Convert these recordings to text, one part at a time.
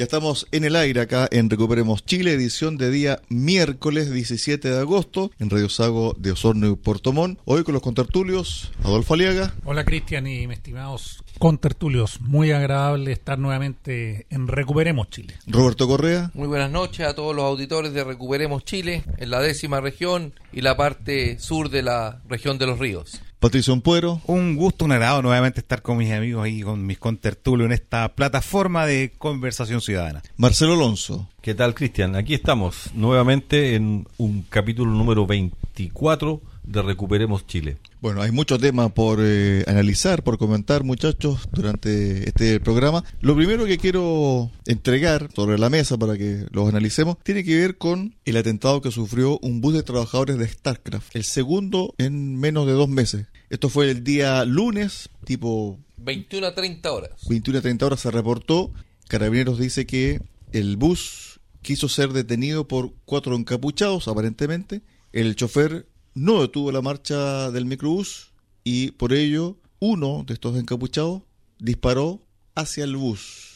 Ya estamos en el aire acá en Recuperemos Chile, edición de día miércoles 17 de agosto en Radio Sago de Osorno y Puerto Montt. Hoy con los contertulios, Adolfo Aliaga. Hola Cristian y mis estimados contertulios. Muy agradable estar nuevamente en Recuperemos Chile. Roberto Correa. Muy buenas noches a todos los auditores de Recuperemos Chile en la décima región y la parte sur de la región de los ríos. Patricio Ampuero. Un gusto, un agrado nuevamente estar con mis amigos y con mis contertulios en esta plataforma de conversación ciudadana. Marcelo Alonso. ¿Qué tal, Cristian? Aquí estamos nuevamente en un capítulo número 24 de Recuperemos Chile. Bueno, hay muchos temas por eh, analizar, por comentar, muchachos, durante este programa. Lo primero que quiero entregar sobre la mesa para que los analicemos tiene que ver con el atentado que sufrió un bus de trabajadores de StarCraft, el segundo en menos de dos meses. Esto fue el día lunes, tipo 21 a 30 horas. 21 a 30 horas se reportó. Carabineros dice que el bus quiso ser detenido por cuatro encapuchados, aparentemente. El chofer no detuvo la marcha del microbús y por ello uno de estos encapuchados disparó hacia el bus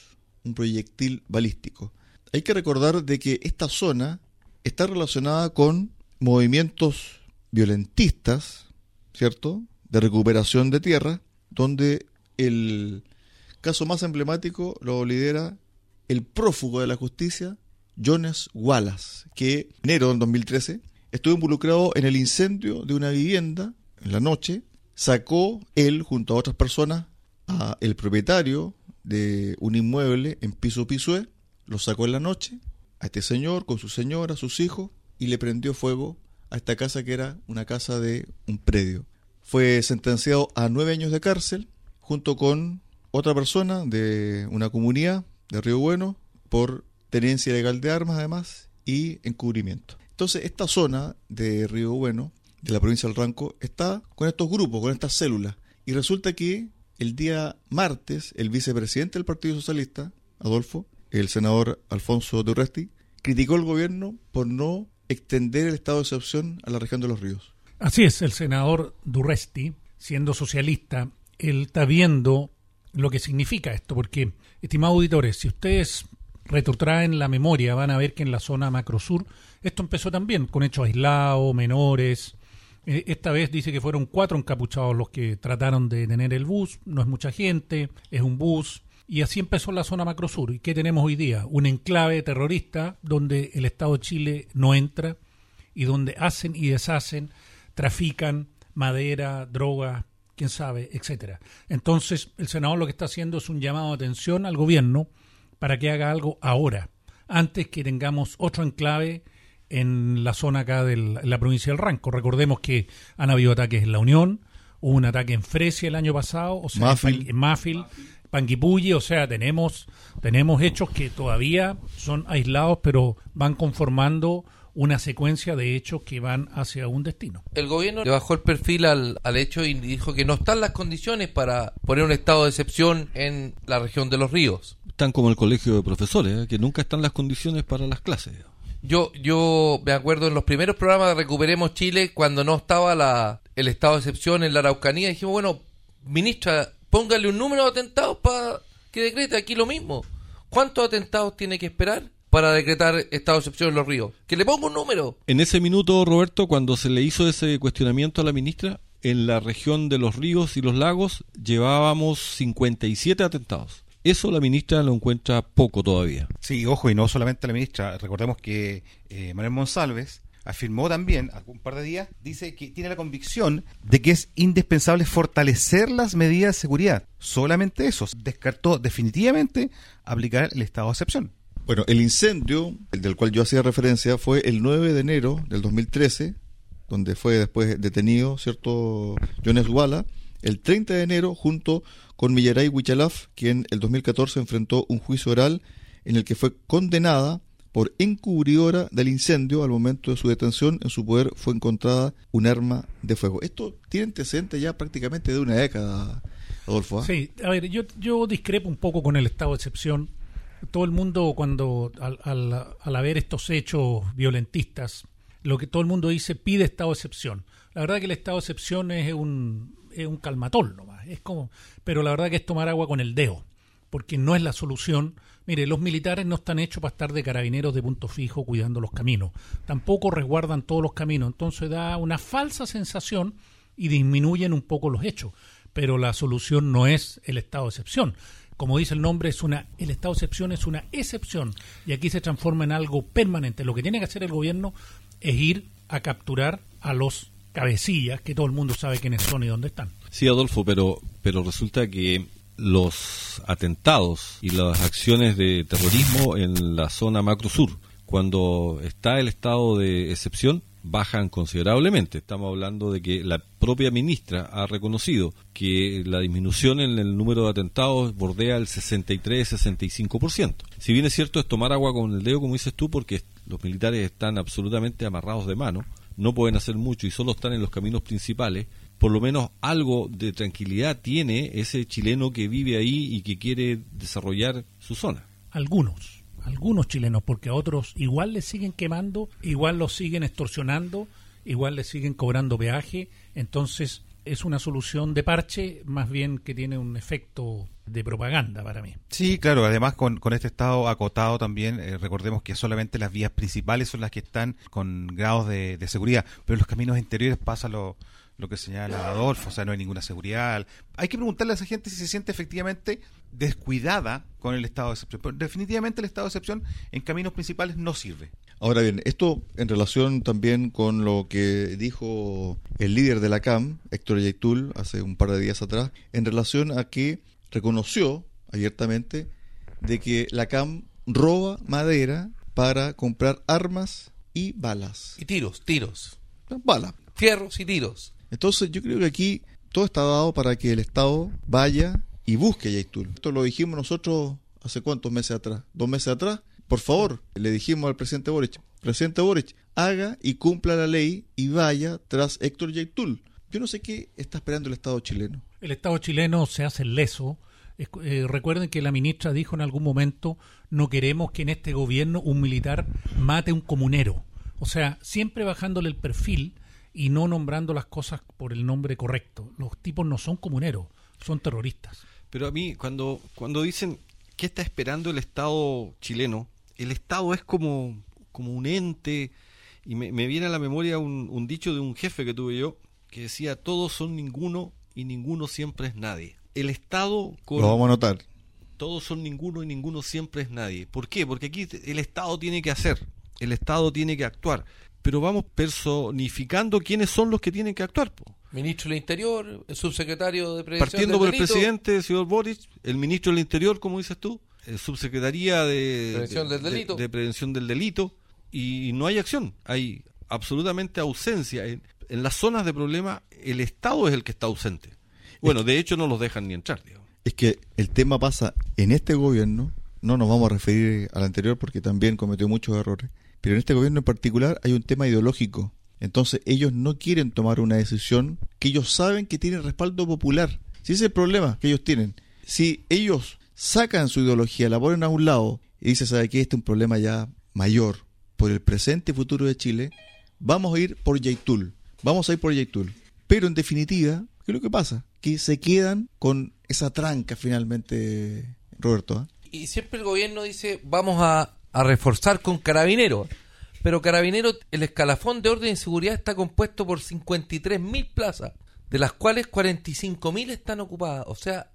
un proyectil balístico. Hay que recordar de que esta zona está relacionada con movimientos violentistas, ¿cierto? De recuperación de tierra, donde el caso más emblemático lo lidera el prófugo de la justicia, Jones Wallace, que en enero del 2013 estuvo involucrado en el incendio de una vivienda en la noche, sacó él junto a otras personas a el propietario de un inmueble en Piso Pisué, lo sacó en la noche a este señor con su señora, sus hijos y le prendió fuego a esta casa que era una casa de un predio. Fue sentenciado a nueve años de cárcel junto con otra persona de una comunidad de Río Bueno por tenencia ilegal de armas además y encubrimiento. Entonces, esta zona de Río Bueno, de la provincia del Ranco, está con estos grupos, con estas células. Y resulta que el día martes, el vicepresidente del Partido Socialista, Adolfo, el senador Alfonso Durresti, criticó al gobierno por no extender el estado de excepción a la región de los ríos. Así es, el senador Durresti, siendo socialista, él está viendo lo que significa esto, porque, estimados auditores, si ustedes retrotraen la memoria, van a ver que en la zona macrosur esto empezó también con hechos aislados, menores. Eh, esta vez dice que fueron cuatro encapuchados los que trataron de detener el bus. No es mucha gente, es un bus. Y así empezó la zona macrosur. ¿Y qué tenemos hoy día? Un enclave terrorista donde el Estado de Chile no entra y donde hacen y deshacen, trafican madera, drogas, quién sabe, etcétera. Entonces, el senador lo que está haciendo es un llamado de atención al gobierno para que haga algo ahora, antes que tengamos otro enclave en la zona acá de la provincia del Ranco. Recordemos que han habido ataques en La Unión, hubo un ataque en Fresia el año pasado, o sea, Mafil. en Mafil, Panguipulli, o sea, tenemos, tenemos hechos que todavía son aislados, pero van conformando una secuencia de hechos que van hacia un destino. El gobierno le bajó el perfil al, al hecho y dijo que no están las condiciones para poner un estado de excepción en la región de los ríos. Están como el colegio de profesores, ¿eh? que nunca están las condiciones para las clases. Yo, yo me acuerdo en los primeros programas de Recuperemos Chile, cuando no estaba la, el estado de excepción en la Araucanía, dijimos, bueno, ministra, póngale un número de atentados para que decrete aquí lo mismo. ¿Cuántos atentados tiene que esperar para decretar estado de excepción en los ríos? Que le ponga un número. En ese minuto, Roberto, cuando se le hizo ese cuestionamiento a la ministra, en la región de los ríos y los lagos llevábamos 57 atentados. Eso la ministra lo encuentra poco todavía. Sí, ojo, y no solamente la ministra. Recordemos que eh, Manuel Monsalves afirmó también, hace un par de días, dice que tiene la convicción de que es indispensable fortalecer las medidas de seguridad. Solamente eso. Descartó definitivamente aplicar el estado de excepción. Bueno, el incendio, el del cual yo hacía referencia, fue el 9 de enero del 2013, donde fue después detenido, ¿cierto?, Jones Walla, el 30 de enero, junto con Millaray Huichalaf, quien el 2014 enfrentó un juicio oral en el que fue condenada por encubridora del incendio. Al momento de su detención, en su poder fue encontrada un arma de fuego. Esto tiene antecedentes ya prácticamente de una década, Adolfo. ¿ah? Sí, a ver, yo, yo discrepo un poco con el estado de excepción. Todo el mundo, cuando al, al, al haber estos hechos violentistas, lo que todo el mundo dice pide estado de excepción. La verdad que el estado de excepción es un, es un calmatol nomás. Es como, pero la verdad que es tomar agua con el dedo, porque no es la solución. Mire, los militares no están hechos para estar de carabineros de punto fijo cuidando los caminos. Tampoco resguardan todos los caminos. Entonces da una falsa sensación y disminuyen un poco los hechos. Pero la solución no es el estado de excepción. Como dice el nombre, es una, el estado de excepción es una excepción y aquí se transforma en algo permanente. Lo que tiene que hacer el gobierno es ir a capturar a los cabecillas, que todo el mundo sabe quiénes son y dónde están. Sí, Adolfo, pero, pero resulta que los atentados y las acciones de terrorismo en la zona macro sur, cuando está el estado de excepción, bajan considerablemente. Estamos hablando de que la propia ministra ha reconocido que la disminución en el número de atentados bordea el 63-65%. Si bien es cierto es tomar agua con el dedo, como dices tú, porque los militares están absolutamente amarrados de mano, no pueden hacer mucho y solo están en los caminos principales, por lo menos algo de tranquilidad tiene ese chileno que vive ahí y que quiere desarrollar su zona. Algunos, algunos chilenos, porque a otros igual les siguen quemando, igual los siguen extorsionando, igual les siguen cobrando peaje, entonces es una solución de parche más bien que tiene un efecto de propaganda para mí. Sí, claro, además con, con este estado acotado también, eh, recordemos que solamente las vías principales son las que están con grados de, de seguridad, pero en los caminos interiores pasa lo, lo que señala Adolfo, o sea, no hay ninguna seguridad. Hay que preguntarle a esa gente si se siente efectivamente descuidada con el estado de excepción. Pero definitivamente el estado de excepción en caminos principales no sirve. Ahora bien, esto en relación también con lo que dijo el líder de la CAM, Héctor Yaitul, hace un par de días atrás, en relación a que reconoció abiertamente de que la CAM roba madera para comprar armas y balas. Y tiros, tiros. Balas. Fierros y tiros. Entonces yo creo que aquí todo está dado para que el Estado vaya y busque a Yaitul. Esto lo dijimos nosotros hace cuántos meses atrás, dos meses atrás. Por favor, le dijimos al presidente Boric, presidente Boric, haga y cumpla la ley y vaya tras Héctor Yaitul. Yo no sé qué está esperando el Estado chileno. El Estado chileno se hace leso. Es- eh, recuerden que la ministra dijo en algún momento, no queremos que en este gobierno un militar mate a un comunero. O sea, siempre bajándole el perfil y no nombrando las cosas por el nombre correcto. Los tipos no son comuneros, son terroristas. Pero a mí, cuando, cuando dicen qué está esperando el Estado chileno, el Estado es como, como un ente, y me, me viene a la memoria un, un dicho de un jefe que tuve yo, que decía, todos son ninguno y ninguno siempre es nadie. El Estado con... Lo vamos a notar. todos son ninguno y ninguno siempre es nadie. ¿Por qué? Porque aquí el Estado tiene que hacer, el Estado tiene que actuar, pero vamos personificando quiénes son los que tienen que actuar. po. Ministro del Interior, el subsecretario de Prevención Partiendo del por el presidente, señor Boric, el ministro del Interior, como dices tú, el subsecretaría de Prevención de- del delito. de- de prevención del delito, y no hay acción, hay absolutamente ausencia. En, en las zonas de problema, el Estado es el que está ausente. Bueno, de hecho no los dejan ni entrar. digamos. Es que el tema pasa en este gobierno, no nos vamos a referir al anterior porque también cometió muchos errores, pero en este gobierno en particular hay un tema ideológico. Entonces ellos no quieren tomar una decisión que ellos saben que tiene respaldo popular. Si ese es el problema que ellos tienen. Si ellos sacan su ideología, la ponen a un lado y dicen, ¿sabe qué? Este es un problema ya mayor por el presente y futuro de Chile, vamos a ir por Yaitul. Vamos a ir por Yaitul. Pero en definitiva, ¿qué es lo que pasa? Que se quedan con esa tranca finalmente, Roberto. ¿ah? Y siempre el gobierno dice, vamos a, a reforzar con carabineros. Pero carabineros, el escalafón de orden y seguridad está compuesto por 53.000 plazas, de las cuales 45.000 están ocupadas. O sea,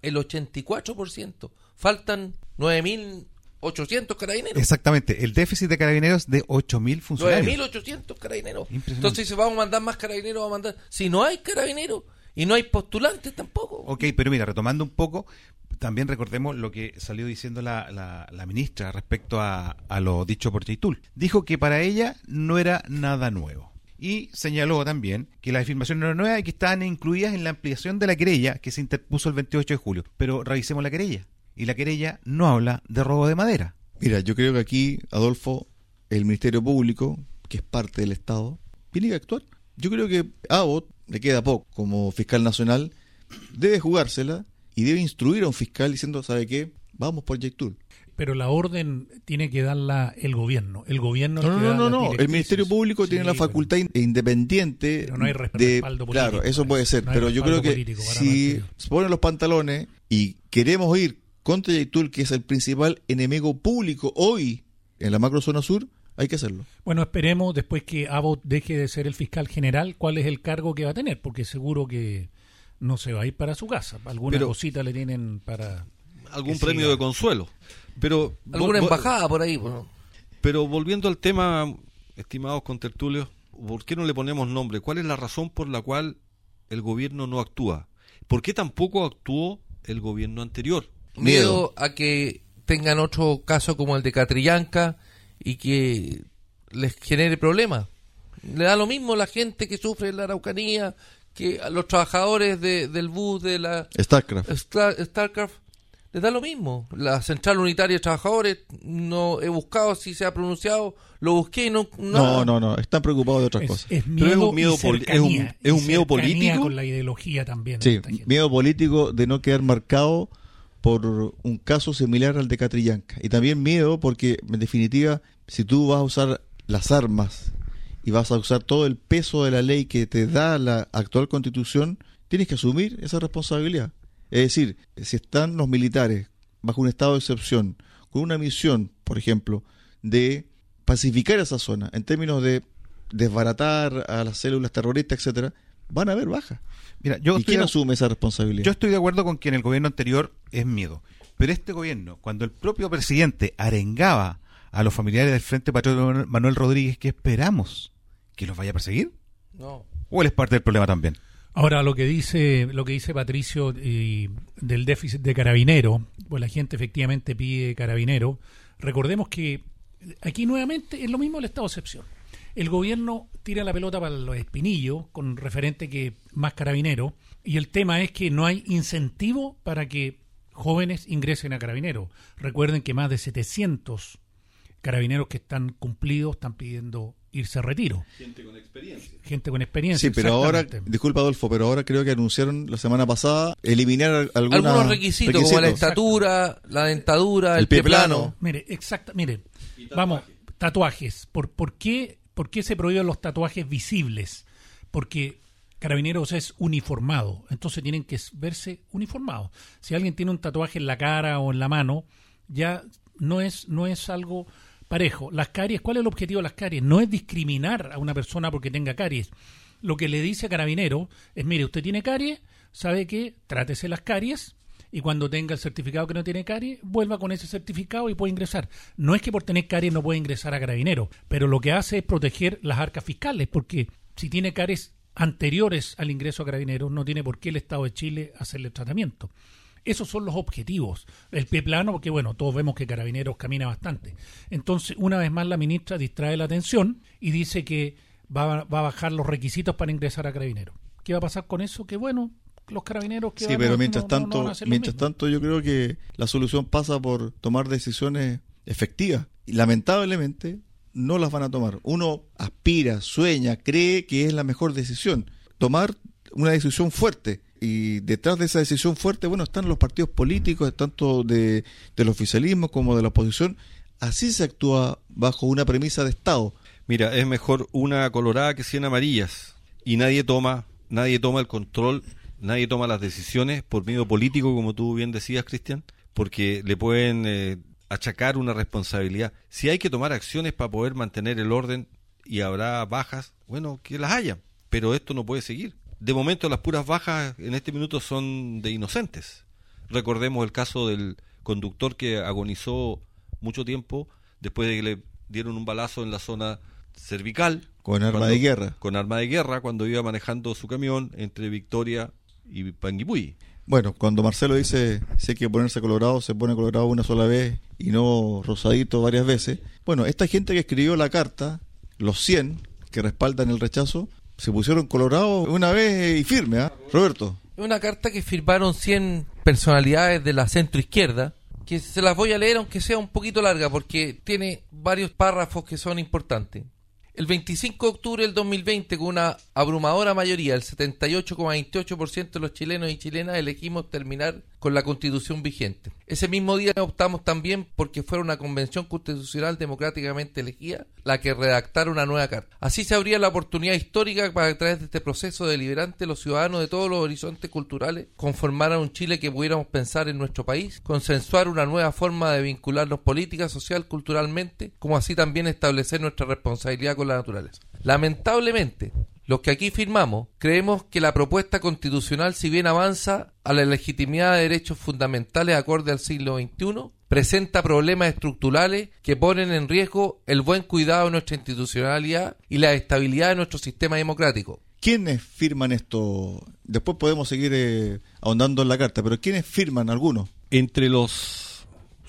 el 84%. Faltan 9.800 carabineros. Exactamente, el déficit de carabineros de 8.000 funcionarios. 9.800 carabineros. Entonces dice, vamos a mandar más carabineros, vamos a mandar... Si no hay carabineros y no hay postulantes tampoco. Ok, pero mira, retomando un poco, también recordemos lo que salió diciendo la, la- la ministra respecto a, a lo dicho por Chaitul. Dijo que para ella no era nada nuevo. Y señaló también que la afirmación no era nueva y que estaban incluidas en la ampliación de la querella que se interpuso el 28 de julio. Pero revisemos la querella. Y la querella no habla de robo de madera. Mira, yo creo que aquí, Adolfo, el Ministerio Público, que es parte del Estado, tiene que actuar. Yo creo que a Abbott le queda poco como fiscal nacional, debe jugársela y debe instruir a un fiscal diciendo, ¿sabe qué? Vamos por Yectul. Pero la orden tiene que darla el gobierno. El gobierno No, no, no, las no. El. Ministerio Público tiene la pero- facultad in- independiente Pero no hay de... respaldo político Claro, eso puede ser. No pero yo creo que si se ponen los pantalones y queremos ir contra Yectul, que es el principal enemigo público hoy en la macrozona sur, hay que hacerlo. Bueno, esperemos después que Abbott deje de ser el fiscal general, cuál es el cargo que va a tener, porque seguro que no se va a ir para su casa. Alguna Pero- cosita le tienen para... Algún premio siga. de consuelo. Pero Alguna vol- embajada por ahí. pues, ¿no? Pero volviendo al tema, estimados contertulios, ¿por qué no le ponemos nombre? ¿Cuál es la razón por la cual el gobierno no actúa? ¿Por qué tampoco actuó el gobierno anterior? Miedo a que tengan otro caso como el de Catrillanca y que les genere problemas. Le da lo mismo la gente que sufre en la Araucanía, que a los trabajadores de- del bus de la StarCraft. Star- StarCraft. Les da lo mismo. La Central Unitaria de Trabajadores, no he buscado si se ha pronunciado, lo busqué y no... No, no, no. Están preocupados de otras Es, cosas. es Pero miedo, es un miedo y poli- es un- cercanía, es un miedo político. con la ideología también. Sí, miedo político de no quedar marcado por un caso similar al de Catrillanca. Y también miedo porque, en definitiva, si tú vas a usar las armas y vas a usar todo el peso de la ley que te da la actual constitución, tienes que asumir esa responsabilidad. Es decir, si están los militares bajo un estado de excepción, con una misión, por ejemplo, de pacificar esa zona, en términos de desbaratar a las células terroristas, etcétera, van a haber bajas. Mira, yo ¿Y estoy, quién de, asume esa responsabilidad? yo estoy de acuerdo con que en el gobierno anterior es miedo. Pero este gobierno, cuando el propio presidente arengaba a los familiares del Frente Patriota Manuel Rodríguez, ¿qué esperamos? ¿Que los vaya a perseguir? No. ¿O él es parte del problema también? Ahora lo que dice lo que dice Patricio y del déficit de carabinero, pues la gente efectivamente pide carabinero. Recordemos que aquí nuevamente es lo mismo el estado de excepción. El gobierno tira la pelota para los espinillos con referente que más carabinero y el tema es que no hay incentivo para que jóvenes ingresen a carabinero. Recuerden que más de 700 carabineros que están cumplidos están pidiendo irse a retiro. Gente con experiencia. Gente con experiencia. Sí, pero ahora, disculpa Adolfo, pero ahora creo que anunciaron la semana pasada eliminar algunas Algunos requisitos, como la estatura, la dentadura, el, El pie pie plano. plano. Mire, exacta, mire, vamos, tatuajes. ¿Por, por, qué, ¿Por qué se prohíben los tatuajes visibles? Porque Carabineros es uniformado, entonces tienen que verse uniformados. Si alguien tiene un tatuaje en la cara o en la mano, ya no es, no es algo parejo. Las caries, ¿cuál es el objetivo de las caries? No es discriminar a una persona porque tenga caries. Lo que le dice a Carabinero es, mire, usted tiene caries, sabe que trátese las caries y cuando tenga el certificado que no tiene caries, vuelva con ese certificado y puede ingresar. No es que por tener caries no puede ingresar a Carabinero, pero lo que hace es proteger las arcas fiscales, porque si tiene caries anteriores al ingreso a Carabineros, no tiene por qué el Estado de Chile hacerle tratamiento. Esos son los objetivos. El pie plano, porque bueno, todos vemos que Carabineros camina bastante. Entonces, una vez más, la ministra distrae la atención y dice que va, va a bajar los requisitos para ingresar a Carabineros. ¿Qué va a pasar con eso? Que bueno, los carabineros que Sí, van pero a- mientras no- no- no tanto, van a hacer lo mientras tanto yo creo que la solución pasa por tomar decisiones efectivas. Y lamentablemente no las van a tomar. Uno aspira, sueña, cree que es la mejor decisión. Tomar una decisión fuerte. Y detrás de esa decisión fuerte, bueno, están los partidos políticos, tanto de, del oficialismo como de la oposición. Así se actúa bajo una premisa de Estado. Mira, es mejor una colorada que 100 amarillas. Y nadie toma, nadie toma el control, nadie toma las decisiones por medio político, como tú bien decías, Cristian, porque le pueden eh, achacar una responsabilidad. Si hay que tomar acciones para poder mantener el orden y habrá bajas, bueno, que las haya. Pero esto no puede seguir. De momento las puras bajas en este minuto son de inocentes. Recordemos el caso del conductor que agonizó mucho tiempo después de que le dieron un balazo en la zona cervical. Con arma Cuando- de guerra. Con arma de guerra cuando iba manejando su camión entre Victoria y Panguipulli. Bueno, cuando Marcelo dice si hay que ponerse colorado, se pone colorado una sola vez y no rosadito varias veces. Bueno, esta gente que escribió la carta, los 100 que respaldan el rechazo, se pusieron colorados una vez y firme, ¿ah? Roberto. Es una carta que firmaron 100 personalidades de la centro izquierda, que que se las voy a leer aunque sea un poquito larga porque tiene varios párrafos que son importantes. El 25 de octubre del 2020, con una abrumadora mayoría, el 78,28% de los chilenos y chilenas elegimos terminar con la constitución vigente. Ese mismo día optamos también porque fuera una convención constitucional democráticamente elegida la que redactara una nueva carta. Así se abría la oportunidad histórica para que a través de este proceso deliberante los ciudadanos de todos los horizontes culturales conformaran un Chile que pudiéramos pensar en nuestro país, consensuar una nueva forma de vincularnos política, social, culturalmente, como así también establecer nuestra responsabilidad con la naturaleza. Lamentablemente, los que aquí firmamos creemos que la propuesta constitucional, si bien avanza a la legitimidad de derechos fundamentales acorde al siglo XXI, presenta problemas estructurales que ponen en riesgo el buen cuidado de nuestra institucionalidad y la estabilidad de nuestro sistema democrático. ¿Quiénes firman esto? Después podemos seguir eh, ahondando en la carta, pero ¿quiénes firman algunos? Entre los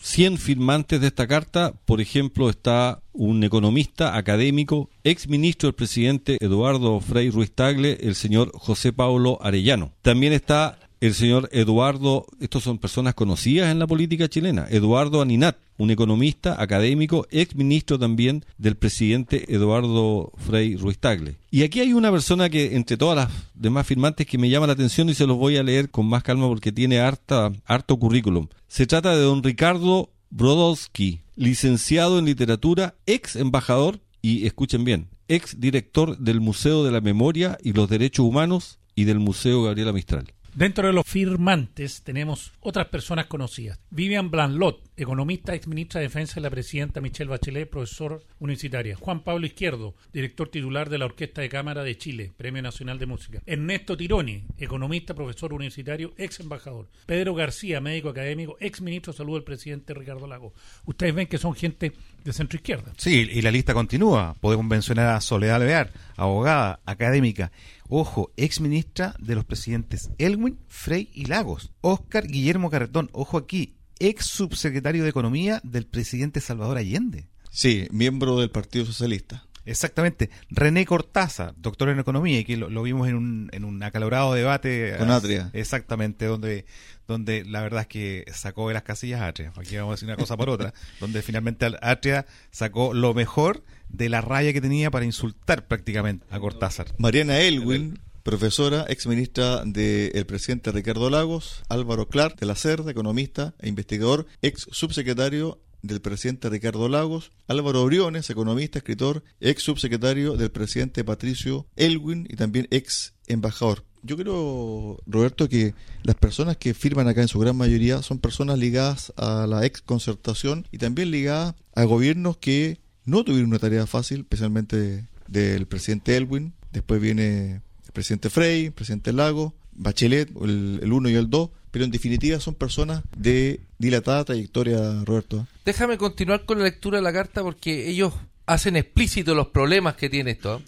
100 firmantes de esta carta, por ejemplo, está un economista académico, ex ministro del presidente Eduardo Frei Ruiz Tagle, el señor José Paulo Arellano. También está el señor Eduardo, estos son personas conocidas en la política chilena, Eduardo Aninat, un economista académico, ex ministro también del presidente Eduardo Frei Ruiz Tagle. Y aquí hay una persona que, entre todas las demás firmantes, que me llama la atención y se los voy a leer con más calma porque tiene harta, harto currículum. Se trata de don Ricardo Brodowski, licenciado en literatura, ex embajador y, escuchen bien, ex director del Museo de la Memoria y los Derechos Humanos y del Museo Gabriela Mistral. Dentro de los firmantes tenemos otras personas conocidas. Vivian Blanlot, economista, ex ministra de Defensa de la presidenta Michelle Bachelet, profesor universitaria. Juan Pablo Izquierdo, director titular de la Orquesta de Cámara de Chile, Premio Nacional de Música. Ernesto Tironi, economista, profesor universitario, ex embajador. Pedro García, médico académico, ex ministro de Salud del presidente Ricardo Lago. Ustedes ven que son gente de centro izquierda. Sí, y la lista continúa. Podemos mencionar a Soledad Levear, abogada, académica. Ojo, ex ministra de los presidentes Elwin, Frey y Lagos. Oscar Guillermo Carretón, ojo aquí, ex subsecretario de Economía del presidente Salvador Allende. Sí, miembro del Partido Socialista. Exactamente. René Cortázar, doctor en economía, y que lo, vimos en un, en un acalorado debate. Con Atria. Exactamente, donde, donde la verdad es que sacó de las casillas Atria. Aquí vamos a decir una cosa por otra. donde finalmente Atria sacó lo mejor de la raya que tenía para insultar prácticamente a Cortázar. Mariana Elwin, profesora, ex ministra del presidente Ricardo Lagos, Álvaro Clark de la CERD, economista e investigador, ex subsecretario del presidente Ricardo Lagos, Álvaro Briones, economista, escritor, ex subsecretario del presidente Patricio Elwin y también ex embajador. Yo creo, Roberto, que las personas que firman acá en su gran mayoría son personas ligadas a la ex concertación y también ligadas a gobiernos que no tuvieron una tarea fácil, especialmente del presidente Elwin. Después viene el presidente Frey, el presidente Lago, Bachelet, el, el 1 y el 2. Pero en definitiva son personas de dilatada trayectoria, Roberto. Déjame continuar con la lectura de la carta porque ellos hacen explícito los problemas que tiene esto.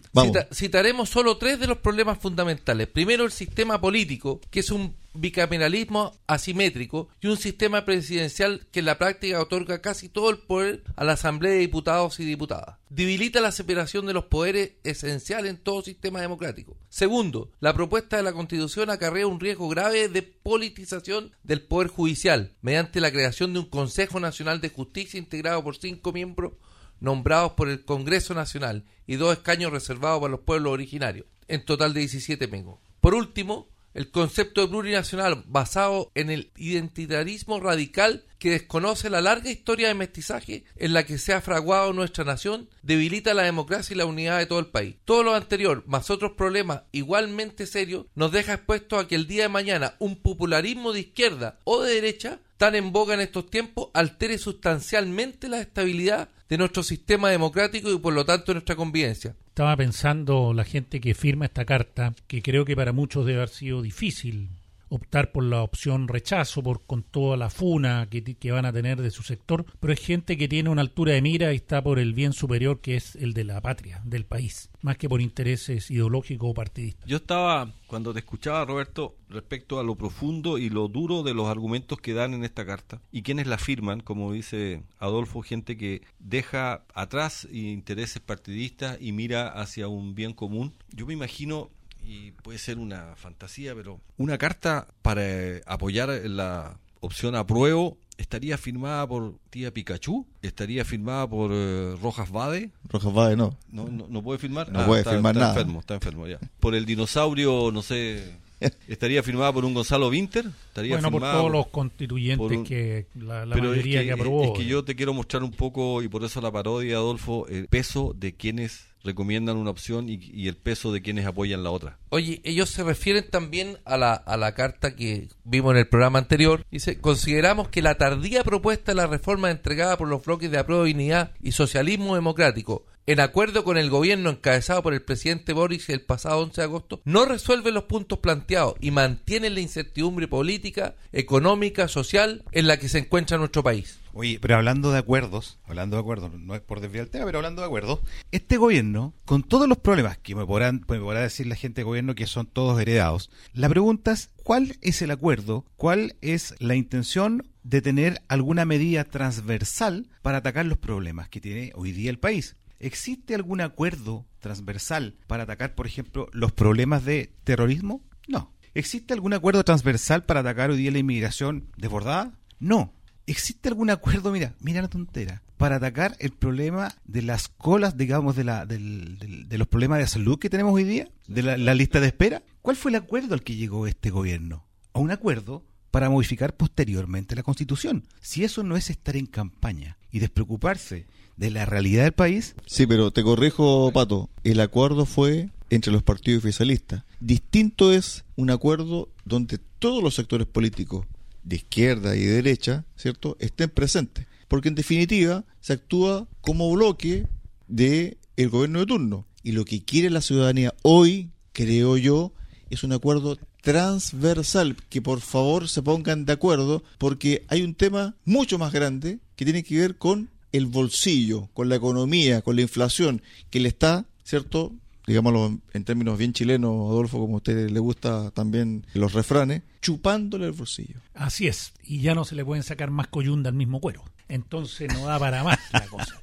citaremos solo tres de los problemas fundamentales. Primero, el sistema político, que es un bicameralismo asimétrico y un sistema presidencial que en la práctica otorga casi todo el poder a la Asamblea de Diputados y Diputadas. Debilita la separación de los poderes esencial en todo sistema democrático. Segundo, la propuesta de la Constitución acarrea un riesgo grave de politización del Poder Judicial mediante la creación de un Consejo Nacional de Justicia integrado por cinco miembros nombrados por el Congreso Nacional y dos escaños reservados para los pueblos originarios, en total de 17 mengos. Por último, el concepto de plurinacional basado en el identitarismo radical que desconoce la larga historia de mestizaje en la que se ha fraguado nuestra nación, debilita la democracia y la unidad de todo el país. Todo lo anterior, más otros problemas igualmente serios, nos deja expuestos a que el día de mañana un popularismo de izquierda o de derecha, tan en boga en estos tiempos, altere sustancialmente la estabilidad de nuestro sistema democrático y por lo tanto nuestra convivencia. Estaba pensando la gente que firma esta carta, que creo que para muchos debe haber sido difícil optar por la opción rechazo, por con toda la funa que, que, van a tener de su sector, pero es gente que tiene una altura de mira y está por el bien superior que es el de la patria, del país, más que por intereses ideológicos o partidistas. Yo estaba, cuando te escuchaba, Roberto, respecto a lo profundo y lo duro de los argumentos que dan en esta carta y quienes la firman, como dice Adolfo, gente que deja atrás intereses partidistas y mira hacia un bien común. Yo me imagino y puede ser una fantasía, pero una carta para apoyar la opción apruebo estaría firmada por tía Pikachu, estaría firmada por eh, Rojas Vade. Rojas Vade no. No, no, no puede firmar. No puede está, firmar está nada. enfermo, está enfermo ya. Por el dinosaurio, no sé, estaría firmada por un Gonzalo Winter. Estaría Bueno, por firmada todos los constituyentes por un- que la, la Pero mayoría es que, que, aprobó. es que yo te quiero mostrar un poco, y por eso la parodia, Adolfo, el peso de quienes recomiendan una opción y, el peso de quienes apoyan la otra. Oye, ellos se refieren también a la, a la carta que vimos en el programa anterior. Dice, consideramos que la tardía propuesta de la reforma entregada por los bloques de apruebo dignidad y socialismo democrático, en acuerdo con el gobierno encabezado por el presidente Boris el pasado 11 de agosto, no resuelve los puntos planteados y mantiene la incertidumbre política, económica, social en la que se encuentra nuestro país. Oye, pero hablando de acuerdos, hablando de acuerdos, no es por desviar el tema, pero hablando de acuerdos, este gobierno, con todos los problemas que me podrán, me podrá decir la gente de gobierno que son todos heredados, la pregunta es, ¿cuál es el acuerdo? ¿Cuál es la intención de tener alguna medida transversal para atacar los problemas que tiene hoy día el país? ¿Existe algún acuerdo transversal para atacar, por ejemplo, los problemas de terrorismo? No. ¿Existe algún acuerdo transversal para atacar hoy día la inmigración desbordada? No. ¿Existe algún acuerdo, mira, mira la tontera, para atacar el problema de las colas, digamos, de, la, del- de los problemas de salud que tenemos hoy día? ¿De la, la lista de espera? ¿Cuál fue el acuerdo al que llegó este gobierno? A un acuerdo para modificar posteriormente la Constitución. Si eso no es estar en campaña y despreocuparse de la realidad del país, Sí, pero te corrijo, Pato. El acuerdo fue entre los partidos oficialistas. Distinto es un acuerdo donde todos los sectores políticos, de izquierda y de derecha, ¿cierto?, estén presentes. Porque en definitiva se actúa como bloque de el gobierno de turno. Y lo que quiere la ciudadanía hoy, creo yo, es un acuerdo transversal, que por favor se pongan de acuerdo, porque hay un tema mucho más grande que tiene que ver con el bolsillo, con la economía, con la inflación, que le está, ¿cierto? Digámoslo en términos bien chilenos, Adolfo, como a usted le gusta también los refranes, chupándole el bolsillo. Así es, y ya no se le pueden sacar más coyunda al mismo cuero. Entonces no da para más la cosa.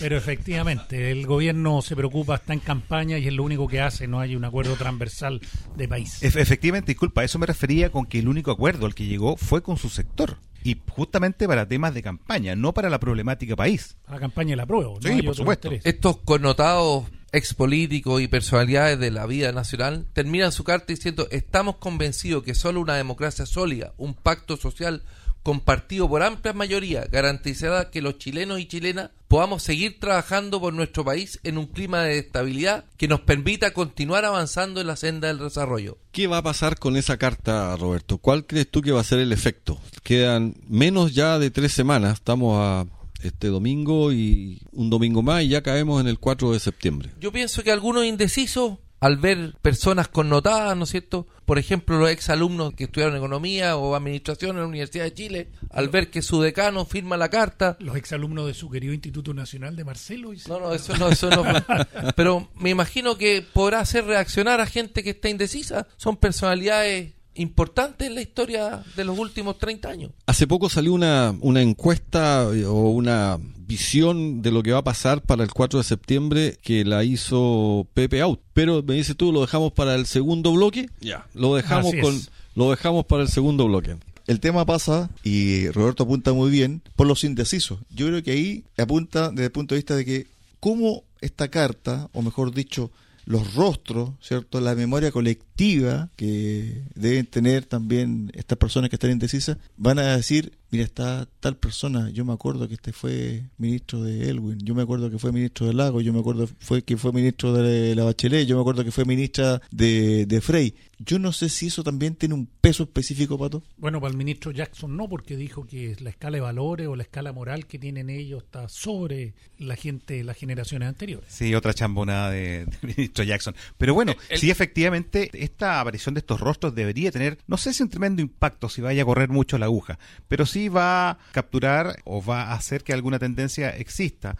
Pero efectivamente, el gobierno se preocupa, está en campaña y es lo único que hace, no hay un acuerdo transversal de país. Ef- efectivamente, disculpa, a eso me refería con que el único acuerdo al que llegó fue con su sector. Y justamente para temas de campaña, no para la problemática país. A la campaña de la prueba. ¿no? Sí, Hay por supuesto. interés. Estos connotados expolíticos y personalidades de la vida nacional terminan su carta diciendo estamos convencidos que solo una democracia sólida, un pacto social compartido por amplia mayoría garantizará que los chilenos y chilenas podamos seguir trabajando por nuestro país en un clima de estabilidad que nos permita continuar avanzando en la senda del desarrollo. ¿Qué va a pasar con esa carta, Roberto? ¿Cuál crees tú que va a ser el efecto? Quedan menos ya de tres semanas, estamos a este domingo y un domingo más y ya caemos en el 4 de septiembre. Yo pienso que algunos indecisos, al ver personas connotadas, ¿no es cierto? Por ejemplo, los exalumnos que estudiaron economía o administración en la Universidad de Chile, al ver que su decano firma la carta, Los exalumnos de su querido Instituto Nacional de Marcelo. y- no, no, eso no, eso no. Pero me imagino que podrá hacer reaccionar a gente que está indecisa. Son personalidades importantes en la historia de los últimos 30 años. Hace poco salió una, una encuesta eh, o una visión de lo que va a pasar para el 4 de septiembre que la hizo Pepe Out. Pero me dices tú, ¿lo dejamos para el segundo bloque? Ya. Lo dejamos Así con es. lo dejamos para el segundo bloque. El tema pasa, y Roberto apunta muy bien, por los indecisos. Yo creo que ahí apunta desde el punto de vista de que cómo esta carta, o mejor dicho, los rostros, ¿cierto? La memoria colectiva que deben tener también estas personas que están indecisas, van a decir, mira, está tal persona, yo me acuerdo que este fue ministro de Elwin, yo me acuerdo que fue ministro de Lago, yo me acuerdo fue que fue ministro de la Bachelet, yo me acuerdo que fue ministra de, de Frey. Yo no sé si eso también tiene un peso específico, Pato. Bueno, para el ministro Jackson no, porque dijo que la escala de valores o la escala moral que tienen ellos está sobre la gente, las generaciones anteriores. Sí, otra chambonada de, del ministro Jackson. Pero bueno, sí, efectivamente, esta aparición de estos rostros debería tener, no sé si un tremendo impacto, si vaya a correr mucho la aguja, pero sí va a capturar o va a hacer que alguna tendencia exista.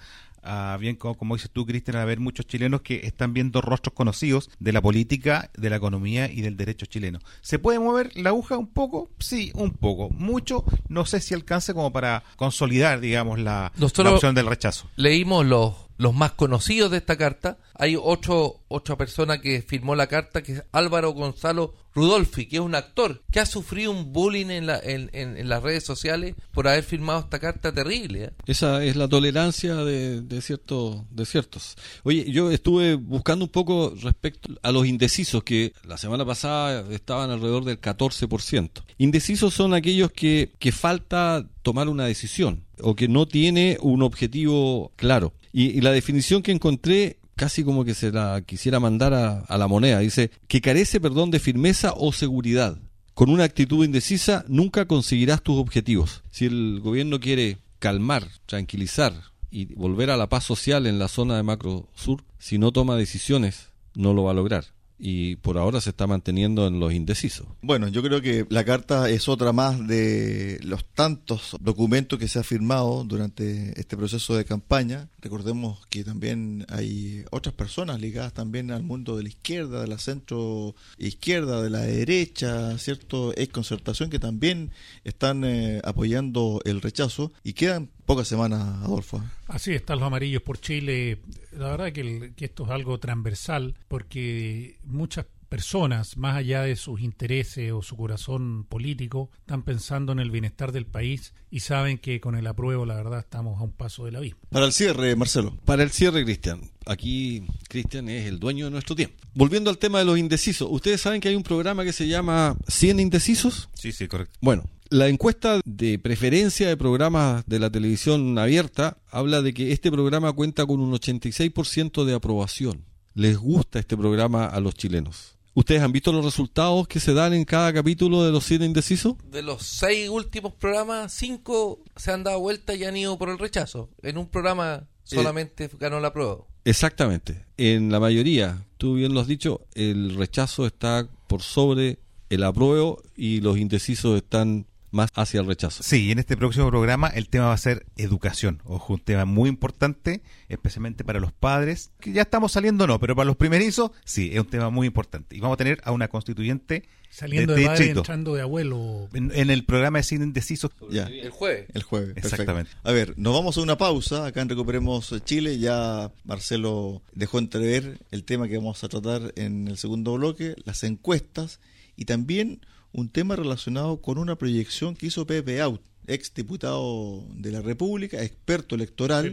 Ah, bien, como, como dices tú, Cristian, a haber muchos chilenos que están viendo rostros conocidos de la política, de la economía y del derecho chileno. ¿Se puede mover la aguja un poco? Sí, un poco. Mucho, no sé si alcance como para consolidar, digamos, la, la opción del rechazo. Leímos los los más conocidos de esta carta. Hay otro, otra persona que firmó la carta, que es Álvaro Gonzalo Rudolfi, que es un actor que ha sufrido un bullying en, la, en, las redes sociales por haber firmado esta carta terrible. ¿eh? Esa es la tolerancia de, de, de ciertos. Oye, yo estuve buscando un poco respecto a los indecisos, que la semana pasada estaban alrededor del 14%. Indecisos son aquellos que, que falta tomar una decisión o que no tiene un objetivo claro. Y, la definición que encontré casi como que se la quisiera mandar a, la moneda. Dice que carece, perdón, de firmeza o seguridad. Con una actitud indecisa nunca conseguirás tus objetivos. Si el gobierno quiere calmar, tranquilizar y volver a la paz social en la zona de Macro Sur, si no toma decisiones, no lo va a lograr y por ahora se está manteniendo en los indecisos. Bueno, yo creo que la carta es otra más de los tantos documentos que se ha firmado durante este proceso de campaña. Recordemos que también hay otras personas ligadas también al mundo de la izquierda, de la centro izquierda, de la derecha, cierto, es concertación que también están eh, apoyando el rechazo y quedan pocas semanas, Adolfo. Así están los amarillos por Chile. La verdad que, que esto es algo transversal porque muchas personas, más allá de sus intereses o su corazón político, están pensando en el bienestar del país y saben que con el apruebo, la verdad, estamos a un paso de la vida. Para el cierre, Marcelo. Para el cierre, Cristian. Aquí Cristian es el dueño de nuestro tiempo. Volviendo al tema de los indecisos, ¿ustedes saben que hay un programa que se llama 100 indecisos? Sí, sí, correcto. Bueno, la encuesta de preferencia de programas de la televisión abierta habla de que este programa cuenta con un 86% de aprobación. Les gusta este programa a los chilenos. ¿Ustedes han visto los resultados que se dan en cada capítulo de los siete indecisos? De los seis últimos programas, cinco se han dado vuelta y han ido por el rechazo. En un programa solamente ganó la prueba. Exactamente. En la mayoría, tú bien lo has dicho, el rechazo está por sobre el apruebo y los indecisos están más hacia el rechazo. Sí, y en este próximo programa el tema va a ser educación. Ojo, un tema muy importante, especialmente para los padres, que ya estamos saliendo, no, pero para los primerizos, sí, es un tema muy importante. Y vamos a tener a una constituyente. Saliendo de, padre, entrando de abuelo. En, el programa de cine indeciso. Ya. El jueves. El jueves. Exactamente. A ver, nos vamos a una pausa. Acá en Recuperemos Chile. Ya Marcelo dejó entrever el tema que vamos a tratar en el segundo bloque, las encuestas y también un tema relacionado con una proyección que hizo Pepe Out, ex diputado de la República, experto electoral.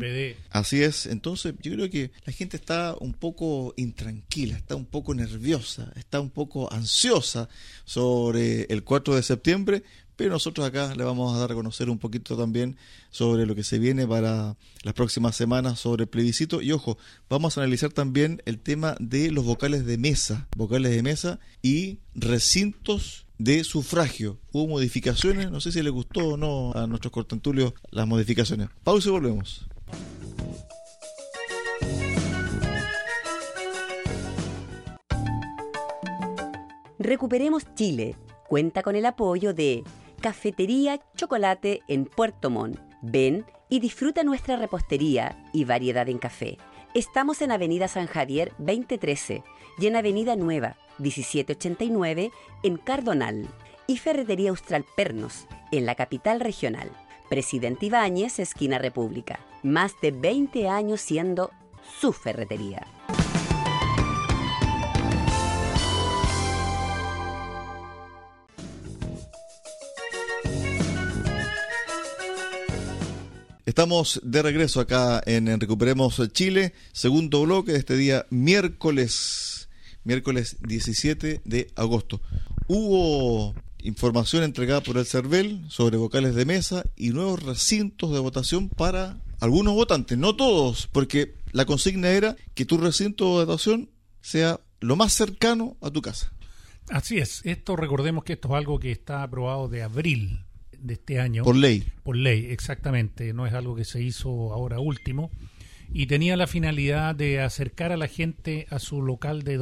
Así es, entonces yo creo que la gente está un poco intranquila, está un poco nerviosa, está un poco ansiosa sobre el 4 de septiembre, pero nosotros acá le vamos a dar a conocer un poquito también sobre lo que se viene para las próximas semanas sobre el plebiscito. Y ojo, vamos a analizar también el tema de los vocales de mesa, vocales de mesa y recintos de sufragio. Hubo modificaciones, no sé si le gustó o no a nuestros cortantulios las modificaciones. Pausa y volvemos. Recuperemos Chile. Cuenta con el apoyo de Cafetería Chocolate en Puerto Montt. Ven y disfruta nuestra repostería y variedad en café. Estamos en Avenida San Javier 2013 y en Avenida Nueva 1789 en Cardonal y Ferretería Austral Pernos en la capital regional. Presidente Ibáñez, esquina República. Más de 20 años siendo su ferretería. Estamos de regreso acá en Recuperemos Chile, segundo bloque de este día miércoles miércoles 17 de agosto. Hubo información entregada por el CERVEL sobre vocales de mesa y nuevos recintos de votación para algunos votantes, no todos, porque la consigna era que tu recinto de votación sea lo más cercano a tu casa. Así es, esto recordemos que esto es algo que está aprobado de abril de este año. Por ley. Por ley, exactamente, no es algo que se hizo ahora último y tenía la finalidad de acercar a la gente a su local de,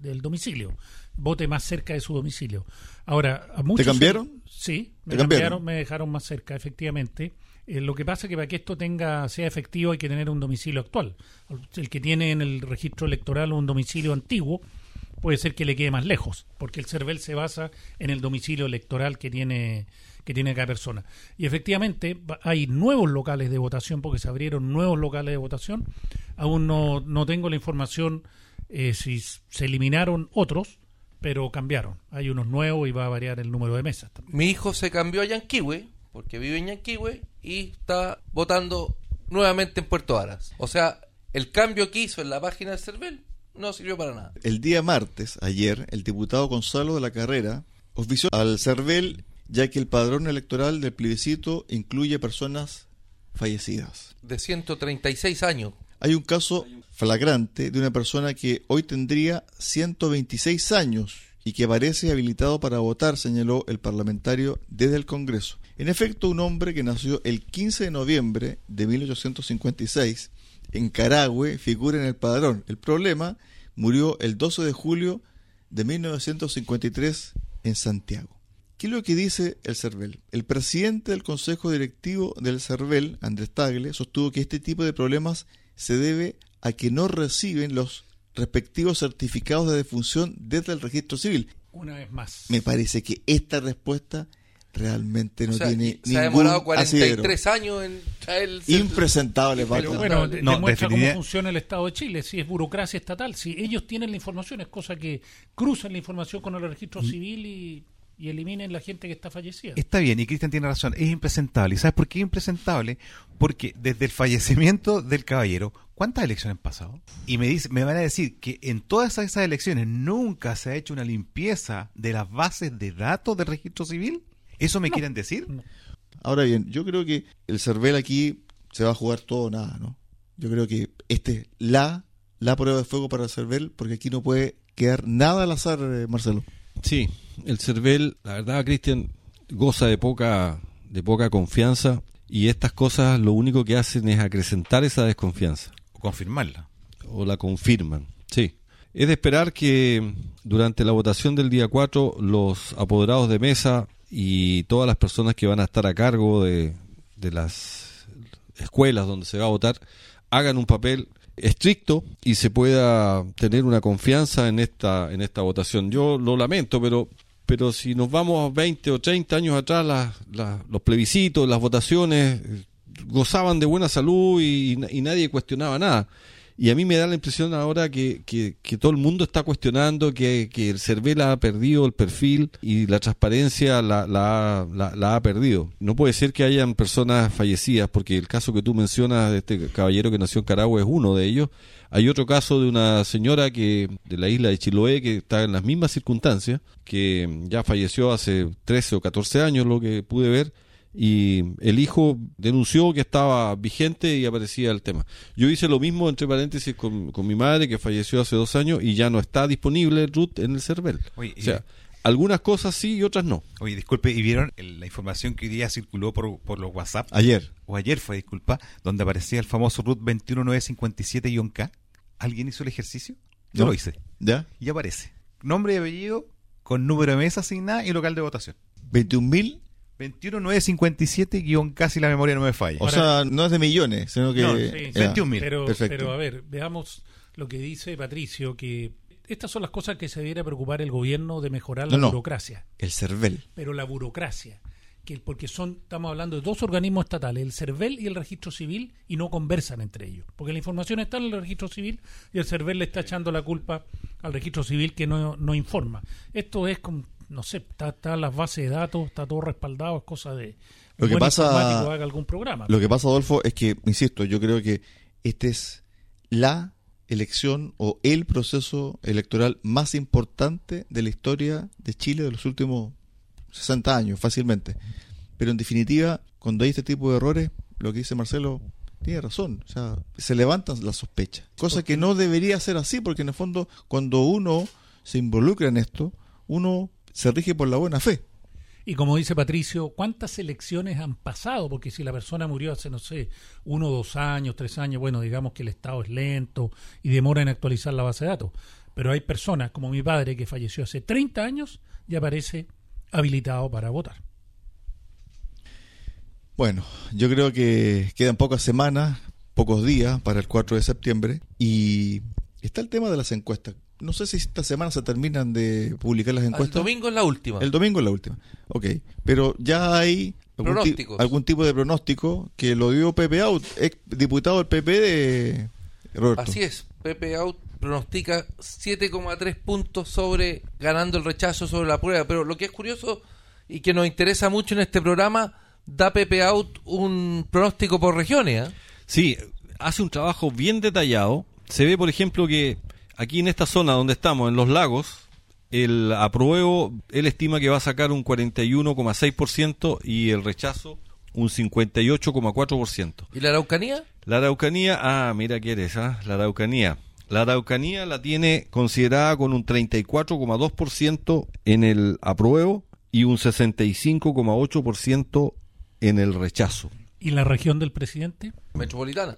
del domicilio, vote más cerca de su domicilio. Ahora, a muchos ¿Te cambiaron? sí, me cambiaron? me dejaron más cerca, efectivamente. Eh, lo que pasa es que para que esto tenga sea efectivo hay que tener un domicilio actual. El que tiene en el registro electoral un domicilio antiguo puede ser que le quede más lejos, porque el CERVEL se basa en el domicilio electoral que tiene que tiene cada persona. Y efectivamente va- hay nuevos locales de votación porque se abrieron nuevos locales de votación. Aún no, no tengo la información eh, si se eliminaron otros, pero cambiaron. Hay unos nuevos y va a variar el número de mesas también. Mi hijo se cambió a Yanquihue, porque vive en Yanquihue, y está votando nuevamente en Puerto Aras. O sea, el cambio que hizo en la página del CERVEL no sirvió para nada. El día martes, ayer, el diputado Gonzalo de la Carrera ofició al CERVEL ya que el padrón electoral del plebiscito incluye personas fallecidas. De 136 años. Hay un caso flagrante de una persona que hoy tendría 126 años y que parece habilitado para votar, señaló el parlamentario desde el Congreso. En efecto, un hombre que nació el 15 de noviembre de 1856 en Carahue figura en el padrón. El problema murió el 12 de julio de 1953 en Santiago. ¿Qué es lo que dice el CERVEL? El presidente del Consejo Directivo del CERVEL, Andrés Tagle, sostuvo que este tipo de problemas se debe a que no reciben los respectivos certificados de defunción desde el registro civil. Una vez más. Me parece que esta respuesta realmente no o sea, tiene se ha demorado asidero. 43 años en traer el Impresentable, Pero Paco. bueno, No, demuestra cómo funciona el Estado de Chile, si es burocracia estatal, si ellos tienen la información, es cosa que cruzan la información con el registro Mm. civil y, y eliminen la gente que está fallecida. Está bien, y Cristian tiene razón, es impresentable. ¿Y sabes por qué es impresentable? Porque desde el fallecimiento del caballero, ¿cuántas elecciones han pasado? Y me, dice, me van a decir que en todas esas, esas elecciones nunca se ha hecho una limpieza de las bases de datos del registro civil. ¿Eso me quieren decir? No. Ahora bien, yo creo que el CERVEL aquí se va a jugar todo o nada, ¿no? Yo creo que este es la, la prueba de fuego para el CERVEL, porque aquí no puede quedar nada al azar, eh, Marcelo. Sí, el CERVEL, la verdad, Cristian, goza de poca, de poca confianza y estas cosas lo único que hacen es acrecentar esa desconfianza O confirmarla. o la confirman. Sí. Es de esperar que durante la votación del día 4 los apoderados de mesa y todas las personas que van a estar a cargo de, de las escuelas donde se va a votar hagan un papel estricto y se pueda tener una confianza en esta en esta votación. Yo lo lamento, pero pero si nos vamos 20 o 30 años atrás, los plebiscitos, las votaciones eh, gozaban de buena salud y, y nadie cuestionaba nada. Y a mí me da la impresión ahora que, que, todo el mundo está cuestionando que, que el CERVEL ha perdido el perfil y la transparencia la ha perdido. No puede ser que hayan personas fallecidas, porque el caso que tú mencionas de este caballero que nació en Caragua es uno de ellos. Hay otro caso de una señora que de la isla de Chiloé que está en las mismas circunstancias, que ya falleció hace 13 o 14 años, lo que pude ver, y el hijo denunció que estaba vigente y aparecía el tema. Yo hice lo mismo, entre paréntesis, con, con mi madre, que falleció hace dos años y ya no está disponible Ruth en el CERVEL. Oye, o sea, algunas cosas sí y otras no. Oye, disculpe, ¿y vieron la información que hoy día circuló por, por los WhatsApp? Ayer. O ayer fue, disculpa, donde aparecía el famoso RUT 21957-K. ¿Alguien hizo el ejercicio? Yo No. lo hice. ¿Ya? Y aparece. Nombre y apellido con número de mesa asignada y local de votación. 21.000. 21957-K si la memoria no me falla. O sea, no es de millones, sino que... No, Sí, ya. 21.000. Pero, Perfecto. pero a ver, veamos lo que dice Patricio, que estas son las cosas que se debiera preocupar el gobierno de mejorar la No, no. burocracia. El CERVEL. Pero la burocracia, que porque son, estamos hablando de dos organismos estatales, el CERVEL y el registro civil, y no conversan entre ellos. Porque la información está en el registro civil y el CERVEL le está echando la culpa al registro civil que no, no informa. Esto es como, no sé, está, está las bases de datos, está todo respaldado, es cosa de Lo que pasa- haga algún programa. Lo que pasa, Adolfo, es que, insisto, yo creo que este es la elección o el proceso electoral más importante de la historia de Chile de los últimos 60 años, fácilmente. Pero en definitiva, cuando hay este tipo de errores, lo que dice Marcelo tiene razón. O sea, se levantan las sospechas. Cosa que no debería ser así, porque en el fondo, cuando uno se involucra en esto, uno se rige por la buena fe. Y como dice Patricio, ¿cuántas elecciones han pasado? Porque si la persona murió hace, no sé, uno, dos años, tres años, bueno, digamos que el Estado es lento y demora en actualizar la base de datos. Pero hay personas, como mi padre, que falleció hace 30 años y aparece habilitado para votar. Bueno, yo creo que quedan pocas semanas, pocos días para el 4 de septiembre y está el tema de las encuestas. No sé si esta semana se terminan de publicar las El encuestas. domingo es la última. El domingo es la última. Ok, pero ya hay algún, ti- algún tipo de pronóstico que lo dio Pepe Out, ex diputado del PP de Roberto. Así es, Pepe Out pronostica 7,3 puntos sobre ganando el rechazo sobre la prueba. Pero lo que es curioso y que nos interesa mucho en este programa, da Pepe Out un pronóstico por regiones. ¿eh? Sí, hace un trabajo bien detallado. Se ve, por ejemplo, que aquí en esta zona donde estamos, en los lagos, el apruebo, él estima que va a sacar un 41,6% y el rechazo un 58,4%. ¿Y la Araucanía? La Araucanía, ah, mira qué eres, ¿ah? La Araucanía. La Araucanía la tiene considerada con un 34,2% en el apruebo y un 65,8% en el rechazo. ¿Y la región del presidente? Metropolitana.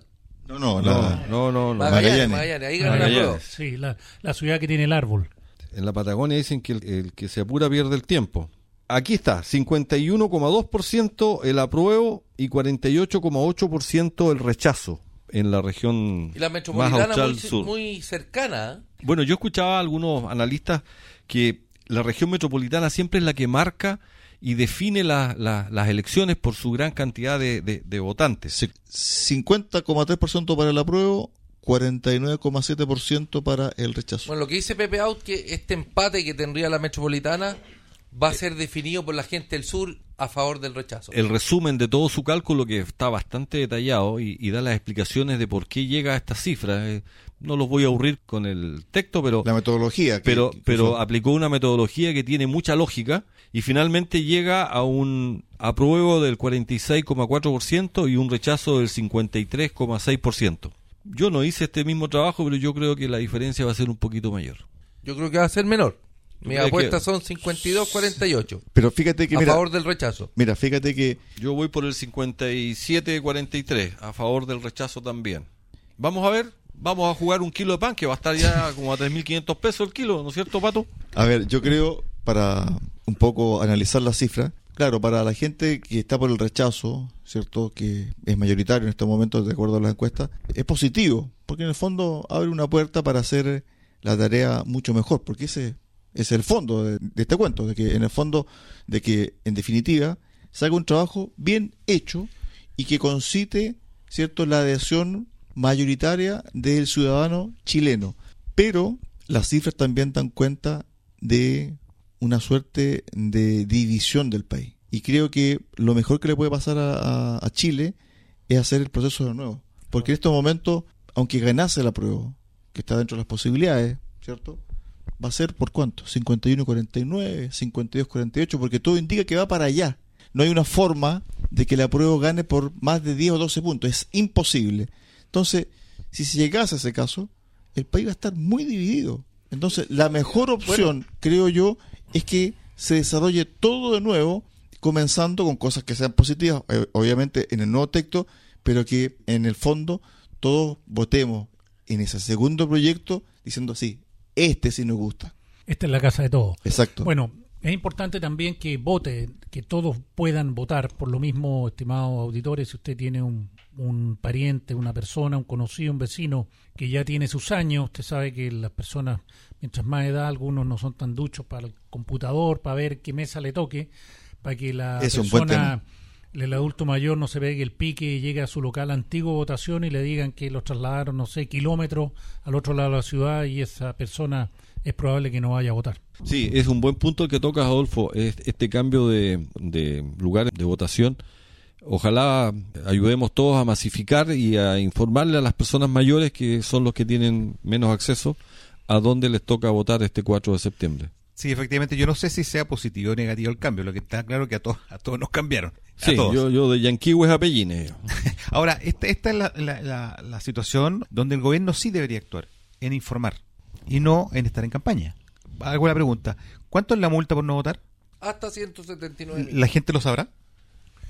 No, no, No, la- no, no, no. Magallanes, Magallanes. Magallanes, ahí Magallanes. Sí, la, la ciudad que tiene el árbol. En la Patagonia dicen que el, el que se apura pierde el tiempo. Aquí está, 51,2% el apruebo y 48,8% el rechazo en la región Y la más metropolitana austral muy, sur. muy cercana. ¿eh? Bueno, yo escuchaba a algunos analistas que la región metropolitana siempre es la que marca y define la- la- las elecciones por su gran cantidad de, de- de votantes. Se- 50,3% para el apruebo, 49,7% para el rechazo. Bueno, lo que dice Pepe Out que este empate que tendría la metropolitana va a ser definido por la gente del sur a favor del rechazo. El resumen de todo su cálculo, que está bastante detallado y, y da las explicaciones de por qué llega a estas cifras. Eh, no los voy a aburrir con el texto, pero la metodología. que- pero, que pero aplicó una metodología que tiene mucha lógica y finalmente llega a un apruebo del 46,4% y un rechazo del 53,6%. Yo no hice este mismo trabajo, pero yo creo que la diferencia va a ser un poquito mayor. Yo creo que va a ser menor. ¿Tú Mis apuestas que- son 52-48 Pero fíjate que, a mira, favor del rechazo. mira, fíjate que Yo voy por el 57-43, a favor del rechazo también. Vamos a ver, vamos a jugar un kilo de pan que va a estar ya como a 3.500 pesos el kilo, ¿no es cierto, Pato? A ver, yo creo, para un poco analizar la cifra, claro, para la gente que está por el rechazo, ¿cierto? Que es mayoritario en estos momentos, de acuerdo a las encuestas, es positivo, porque en el fondo abre una puerta para hacer la tarea mucho mejor, porque ese es el fondo de, de este cuento, de que en el fondo, de que en definitiva, se haga un trabajo bien hecho y que concite, ¿cierto?, la adhesión mayoritaria del ciudadano chileno. Pero las cifras también dan cuenta de una suerte de división del país. Y creo que lo mejor que le puede pasar a, a- a Chile es hacer el proceso de nuevo. Porque en estos momentos, aunque ganase la prueba, que está dentro de las posibilidades, ¿cierto? Va a ser por cuánto? 51-49, 52-48, porque todo indica que va para allá. No hay una forma de que la prueba gane por más de 10 o 12 puntos. Es imposible. Entonces, si se llegase a ese caso, el país va a estar muy dividido. Entonces, la mejor opción, creo yo, es que se desarrolle todo de nuevo, comenzando con cosas que sean positivas, eh, obviamente en el nuevo texto, pero que en el fondo todos votemos en ese segundo proyecto diciendo sí, este sí nos gusta. Esta es la casa de todos. Exacto. Bueno, es importante también que vote, que todos puedan votar. Por lo mismo, estimados auditores, si usted tiene un, un pariente, una persona, un conocido, un vecino que ya tiene sus años, usted sabe que las personas, mientras más edad, algunos no son tan duchos para el computador, para ver qué mesa le toque, para que la Es persona, el adulto mayor, no se pegue el pique y llegue a su local antiguo votación y le digan que lo trasladaron, no sé, kilómetros al otro lado de la ciudad y esa persona es probable que no vaya a votar. Sí, es un buen punto el que tocas, Adolfo, es- este cambio de, de lugares de votación. Ojalá ayudemos todos a masificar y a informarle a las personas mayores, que son los que tienen menos acceso, a dónde les toca votar este 4 de septiembre. Sí, efectivamente, yo no sé si sea positivo o negativo el cambio. Lo que está claro es que a todos, a todos nos cambiaron. Sí, yo, yo de Yanquihues a Pellines. Ahora, esta, esta es la, la- la- la situación donde el gobierno sí debería actuar, en informar y no en estar en campaña. Hago la pregunta, ¿cuánto es la multa por no votar? Hasta 179 mil. ¿La gente lo sabrá?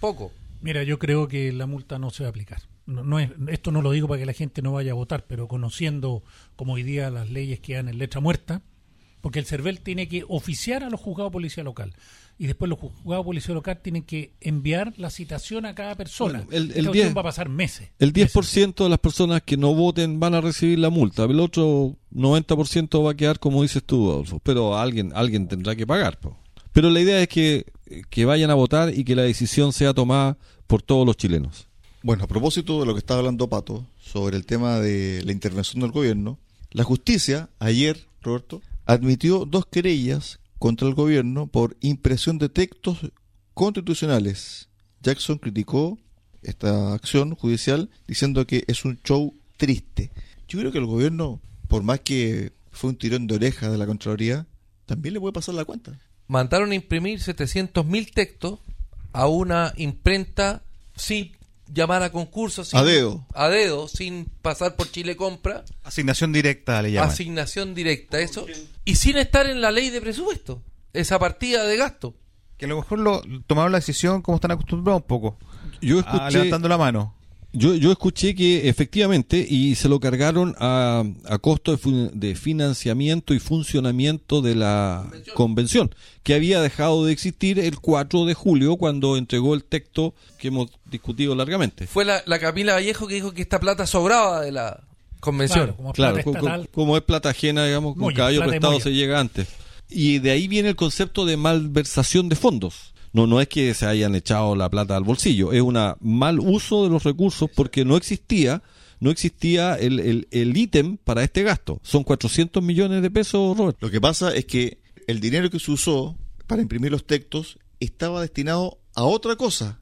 Poco. Mira, yo creo que la multa no se va a aplicar. No, no es, esto no lo digo para que la gente no vaya a votar, pero conociendo como hoy día las leyes que dan en letra muerta, porque el CERVEL tiene que oficiar a los juzgados de policía local y después los juzgados de policía local tienen que enviar la citación a cada persona. Bueno, el- el Esta cuestión 10 va a pasar meses. El Meses. 10% de las personas que no voten van a recibir la multa, el otro 90% va a quedar como dices tú, Adolfo, pero alguien alguien tendrá que pagar. po. Pero la idea es que, que vayan a votar y que la decisión sea tomada por todos los chilenos. Bueno, a propósito de lo que estaba hablando Pato sobre el tema de la intervención del gobierno, la justicia ayer, Roberto, admitió dos querellas contra el gobierno por impresión de textos constitucionales. Jackson criticó esta acción judicial diciendo que es un show triste. Yo creo que el gobierno, por más que fue un tirón de oreja de la Contraloría, también le puede pasar la cuenta. Mandaron a imprimir 700.000 textos a una imprenta sin llamar a concurso, sin, A dedo. a dedo, sin pasar por Chile Compra, Asignación directa le llaman. asignación directa, eso, y sin estar en la ley de presupuesto, esa partida de gasto. Que a lo mejor lo, tomaron la decisión como están acostumbrados un poco. Yo a- escuché, levantando la mano. Yo, yo escuché que efectivamente, y se lo cargaron a, a costo de, financiamiento y funcionamiento de la convención, que había dejado de existir el 4 de julio cuando entregó el texto que hemos discutido largamente. Fue la, la Camila Vallejo que dijo que esta plata sobraba de la convención. Claro, como Claro, es plata ajena, digamos, con caballo prestado se llega antes. Y de ahí viene el concepto de malversación de fondos. No, no es que se hayan echado la plata al bolsillo, es un mal uso de los recursos porque no existía, no existía el, el, el ítem para este gasto. Son 400 millones de pesos, Robert. Lo que pasa es que el dinero que se usó para imprimir los textos estaba destinado a otra cosa.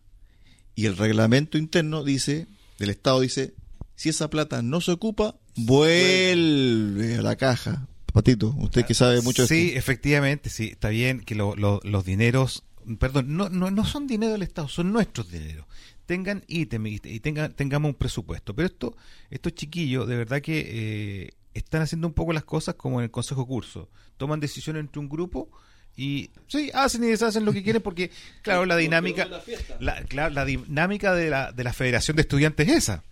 Y el reglamento interno dice, del Estado dice, si esa plata no se ocupa, vuelve a la caja. Patito, usted que sabe mucho de Sí, esto. efectivamente, sí. Está bien que lo- lo- los dineros, perdón, no, no, no son dinero del Estado, son nuestros dineros. Tengan ítem y, y tengan, tengamos un presupuesto. Pero esto, estos chiquillos, de verdad que eh, están haciendo un poco las cosas como en el Consejo Curso. Toman decisiones entre un grupo y sí, hacen y deshacen lo que quieren porque, claro, la dinámica, la, claro, la dinámica de la, de la Federación de Estudiantes es esa.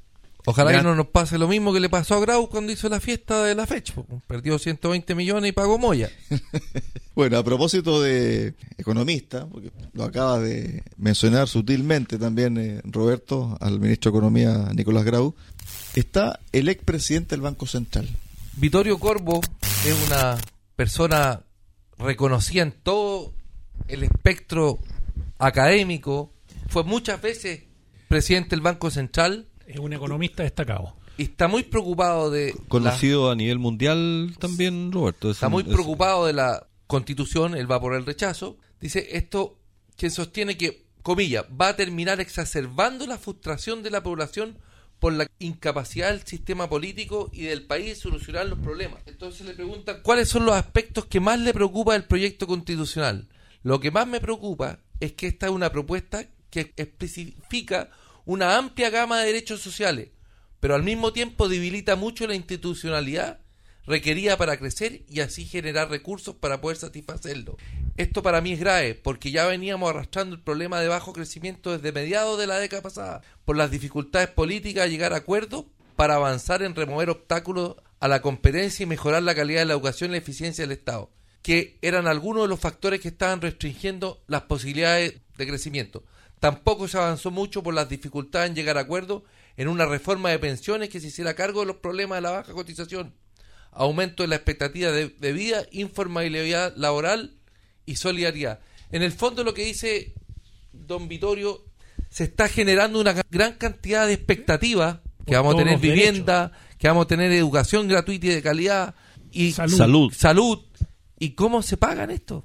Ojalá Ya. que no nos pase lo mismo que le pasó a Grau cuando hizo la fiesta de la fecha. po. Perdió 120 millones y pagó Moya. Bueno, a propósito de economista, porque lo acaba de mencionar sutilmente también eh, Roberto al ministro de Economía Nicolás Grau, está el expresidente del Banco Central. Vittorio Corvo es una persona reconocida en todo el espectro académico. Fue muchas veces presidente del Banco Central Es un economista destacado. y está muy preocupado de la- Conocido a nivel mundial también, Roberto. Es está un- muy es- preocupado de la constitución, él va por el rechazo. Dice esto que sostiene que, comilla, va a terminar exacerbando la frustración de la población por la incapacidad del sistema político y del país de solucionar los problemas. Entonces le preguntan cuáles son los aspectos que más le preocupa del proyecto constitucional. Lo que más me preocupa es que esta es una propuesta que especifica una amplia gama de derechos sociales, pero al mismo tiempo debilita mucho la institucionalidad requerida para crecer y así generar recursos para poder satisfacerlo. Esto para mí es grave porque ya veníamos arrastrando el problema de bajo crecimiento desde mediados de la década pasada por las dificultades políticas a llegar a acuerdos para avanzar en remover obstáculos a la competencia y mejorar la calidad de la educación y la eficiencia del Estado, que eran algunos de los factores que estaban restringiendo las posibilidades de crecimiento. Tampoco se avanzó mucho por las dificultades en llegar a acuerdos en una reforma de pensiones que se hiciera cargo de los problemas de la baja cotización, aumento de la expectativa de, de vida, informalidad laboral y solidaridad. En el fondo lo que dice don Vitorio, se está generando una gran cantidad de expectativas, que vamos a tener derechos. vivienda, que vamos a tener educación gratuita y de calidad, y Salud. Salud. salud. ¿Y cómo se pagan esto?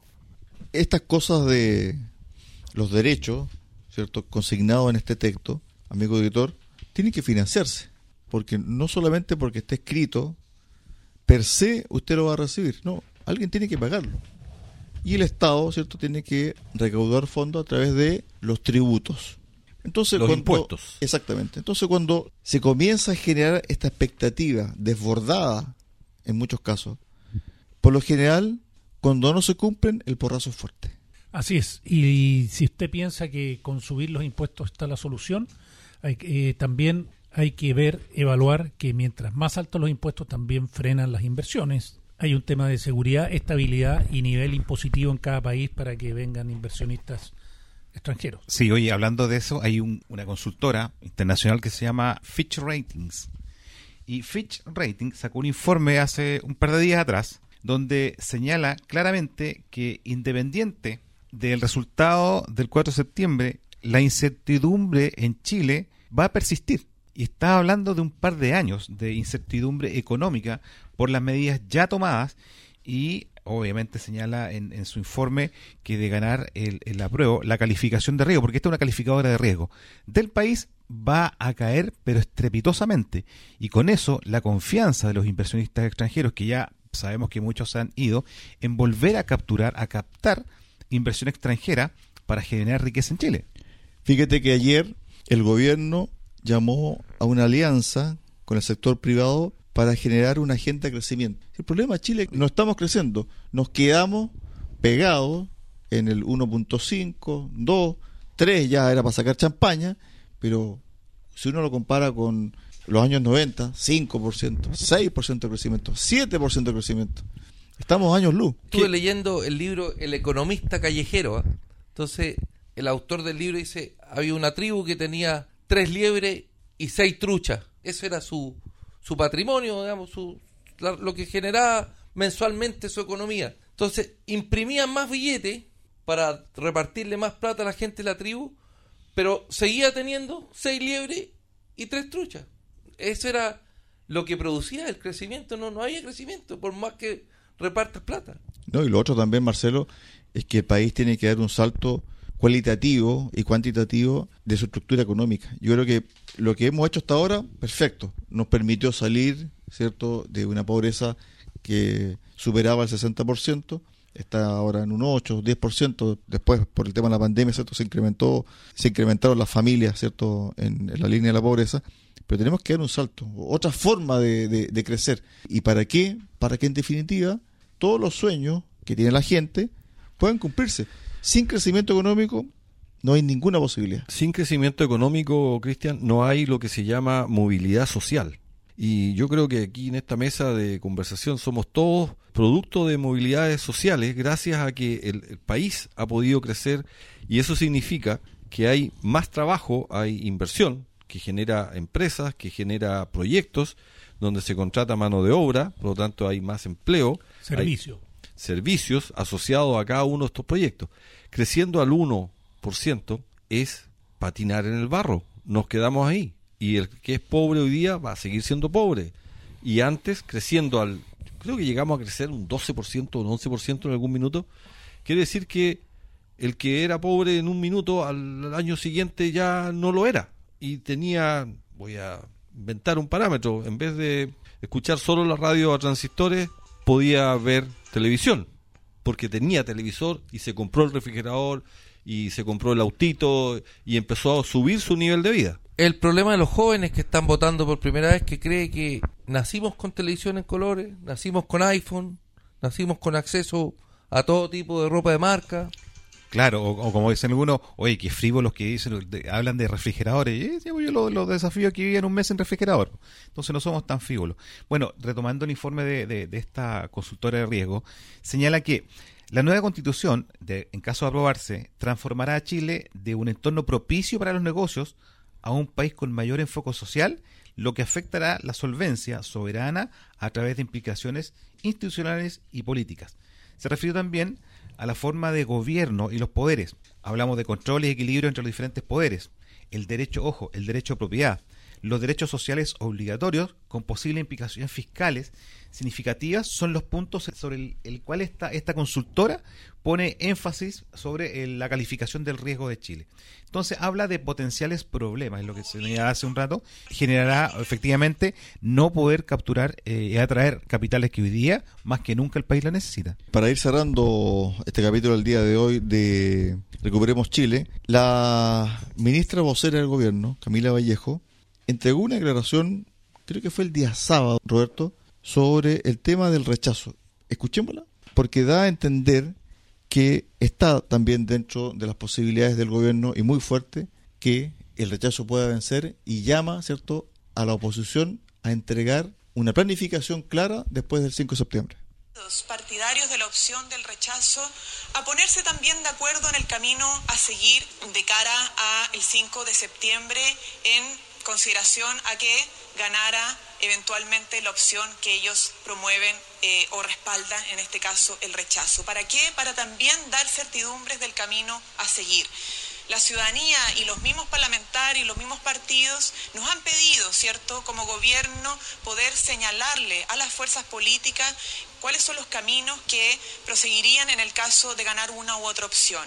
estas cosas de los derechos, ¿cierto? Consignados en este texto, amigo editor, tienen que financiarse. Porque no solamente porque esté escrito, per se usted lo va a recibir. No, alguien tiene que pagarlo. Y el Estado, ¿cierto? Tiene que recaudar fondos a través de los tributos. Entonces, Los cuando- impuestos. Exactamente. Entonces, cuando se comienza a generar esta expectativa desbordada, en muchos casos, por lo general, cuando no se cumplen, el porrazo es fuerte. Así es. Y si usted piensa que con subir los impuestos está la solución, hay eh, también hay que ver, evaluar que mientras más altos los impuestos también frenan las inversiones hay un tema de seguridad, estabilidad y nivel impositivo en cada país para que vengan inversionistas extranjeros. Sí, oye, hablando de eso, hay un- una consultora internacional que se llama Fitch Ratings. Y Fitch Ratings sacó un informe hace un par de días atrás donde señala claramente que independiente del resultado del 4 de septiembre, la incertidumbre en Chile va a persistir. Y está hablando de un par de años de incertidumbre económica por las medidas ya tomadas y obviamente señala en, su informe que de ganar el, el apruebo, la calificación de riesgo, porque esta es una calificadora de riesgo, del país va a caer pero estrepitosamente. Y con eso la confianza de los inversionistas extranjeros, que ya sabemos que muchos han ido, en volver a capturar, a captar inversión extranjera para generar riqueza en Chile. Fíjate que ayer el gobierno llamó a una alianza con el sector privado para generar una agenda de crecimiento. El problema de Chile, no estamos creciendo, nos quedamos pegados en el 1.5, 2, 3 ya era para sacar champaña, pero si uno lo compara con los años 90, 5%, 6% de crecimiento, 7% de crecimiento. Estamos años luz. Estuve leyendo el libro El economista callejero. ¿ah? Entonces, el autor del libro dice, había una tribu que tenía tres liebres y seis truchas. Eso era su, su patrimonio, digamos, su, la- lo que generaba mensualmente su economía. Entonces, imprimían más billetes para repartirle más plata a la gente de la tribu, pero seguía teniendo seis liebres y tres truchas. Eso era lo que producía el crecimiento. No, no había crecimiento, por más que repartas plata. No, y lo otro también, Marcelo, es que el país tiene que dar un salto cualitativo y cuantitativo de su estructura económica. Yo creo que lo que hemos hecho hasta ahora, perfecto, nos permitió salir, ¿cierto?, de una pobreza que superaba el 60%, está ahora en un 8, 10%, después por el tema de la pandemia, ¿cierto?, se incrementó, se incrementaron las familias, ¿cierto?, en, en la línea de la pobreza, pero tenemos que dar un salto, otra forma de, de- de crecer. ¿Y para qué? Para que en definitiva todos los sueños que tiene la gente puedan cumplirse. Sin crecimiento económico no hay ninguna posibilidad. Sin crecimiento económico, Cristian, no hay lo que se llama movilidad social. Y yo creo que aquí en esta mesa de conversación somos todos producto de movilidades sociales gracias a que el, el país ha podido crecer y eso significa que hay más trabajo, hay inversión que genera empresas, que genera proyectos donde se contrata mano de obra, por lo tanto hay más empleo. hay- Servicio. servicios asociados a cada uno de estos proyectos. Creciendo al 1% es patinar en el barro. Nos quedamos ahí. Y el que es pobre hoy día va a seguir siendo pobre. Y antes, creciendo al... Creo que llegamos a crecer un 12% o un 11% en algún minuto. Quiere decir que el que era pobre en un minuto al año siguiente ya no lo era. Y tenía, voy a inventar un parámetro, en vez de escuchar solo la radio a transistores, podía ver televisión, porque tenía televisor y se compró el refrigerador y se compró el autito y empezó a subir su nivel de vida. El problema de los jóvenes que están votando por primera vez que cree que nacimos con televisión en colores, nacimos con iPhone, nacimos con acceso a todo tipo de ropa de marca. Claro, o, como dicen algunos, oye, qué frívolos que dicen, hablan de refrigeradores. Eh, yo los los desafíos que vivían un mes en refrigerador. Entonces no somos tan frívolos. Bueno, retomando el informe de, de- de esta consultora de riesgo, señala que la nueva constitución, en caso de aprobarse, transformará a Chile de un entorno propicio para los negocios a un país con mayor enfoque social, lo que afectará la solvencia soberana a través de implicaciones institucionales y políticas. Se refirió también a la forma de gobierno y los poderes. Hablamos de control y equilibrio entre los diferentes poderes. El derecho, ojo, el derecho a propiedad. Los derechos sociales obligatorios con posibles implicaciones fiscales significativas son los puntos sobre el, el cual esta, esta consultora pone énfasis sobre el- la calificación del riesgo de Chile. Entonces habla de potenciales problemas, es lo que se veía hace un rato, generará efectivamente no poder capturar eh, y atraer capitales que hoy día más que nunca el país la necesita. Para ir cerrando este capítulo del día de hoy de Recuperemos Chile, la ministra vocera del gobierno, Camila Vallejo, entregó una declaración, creo que fue el día sábado, Roberto, sobre el tema del rechazo. Escuchémosla, porque da a entender que está también dentro de las posibilidades del gobierno y muy fuerte que el rechazo pueda vencer y llama, ¿cierto?, a la oposición a entregar una planificación clara después del 5 de septiembre. partidarios de la opción del rechazo a ponerse también de acuerdo en el camino a seguir de cara a el 5 de septiembre en consideración a que ganara eventualmente la opción que ellos promueven eh, o respaldan, en este caso el rechazo. ¿Para qué? Para también dar certidumbres del camino a seguir la ciudadanía y los mismos parlamentarios los mismos partidos nos han pedido, ¿cierto?, como gobierno, poder señalarle a las fuerzas políticas cuáles son los caminos que proseguirían en el caso de ganar una u otra opción.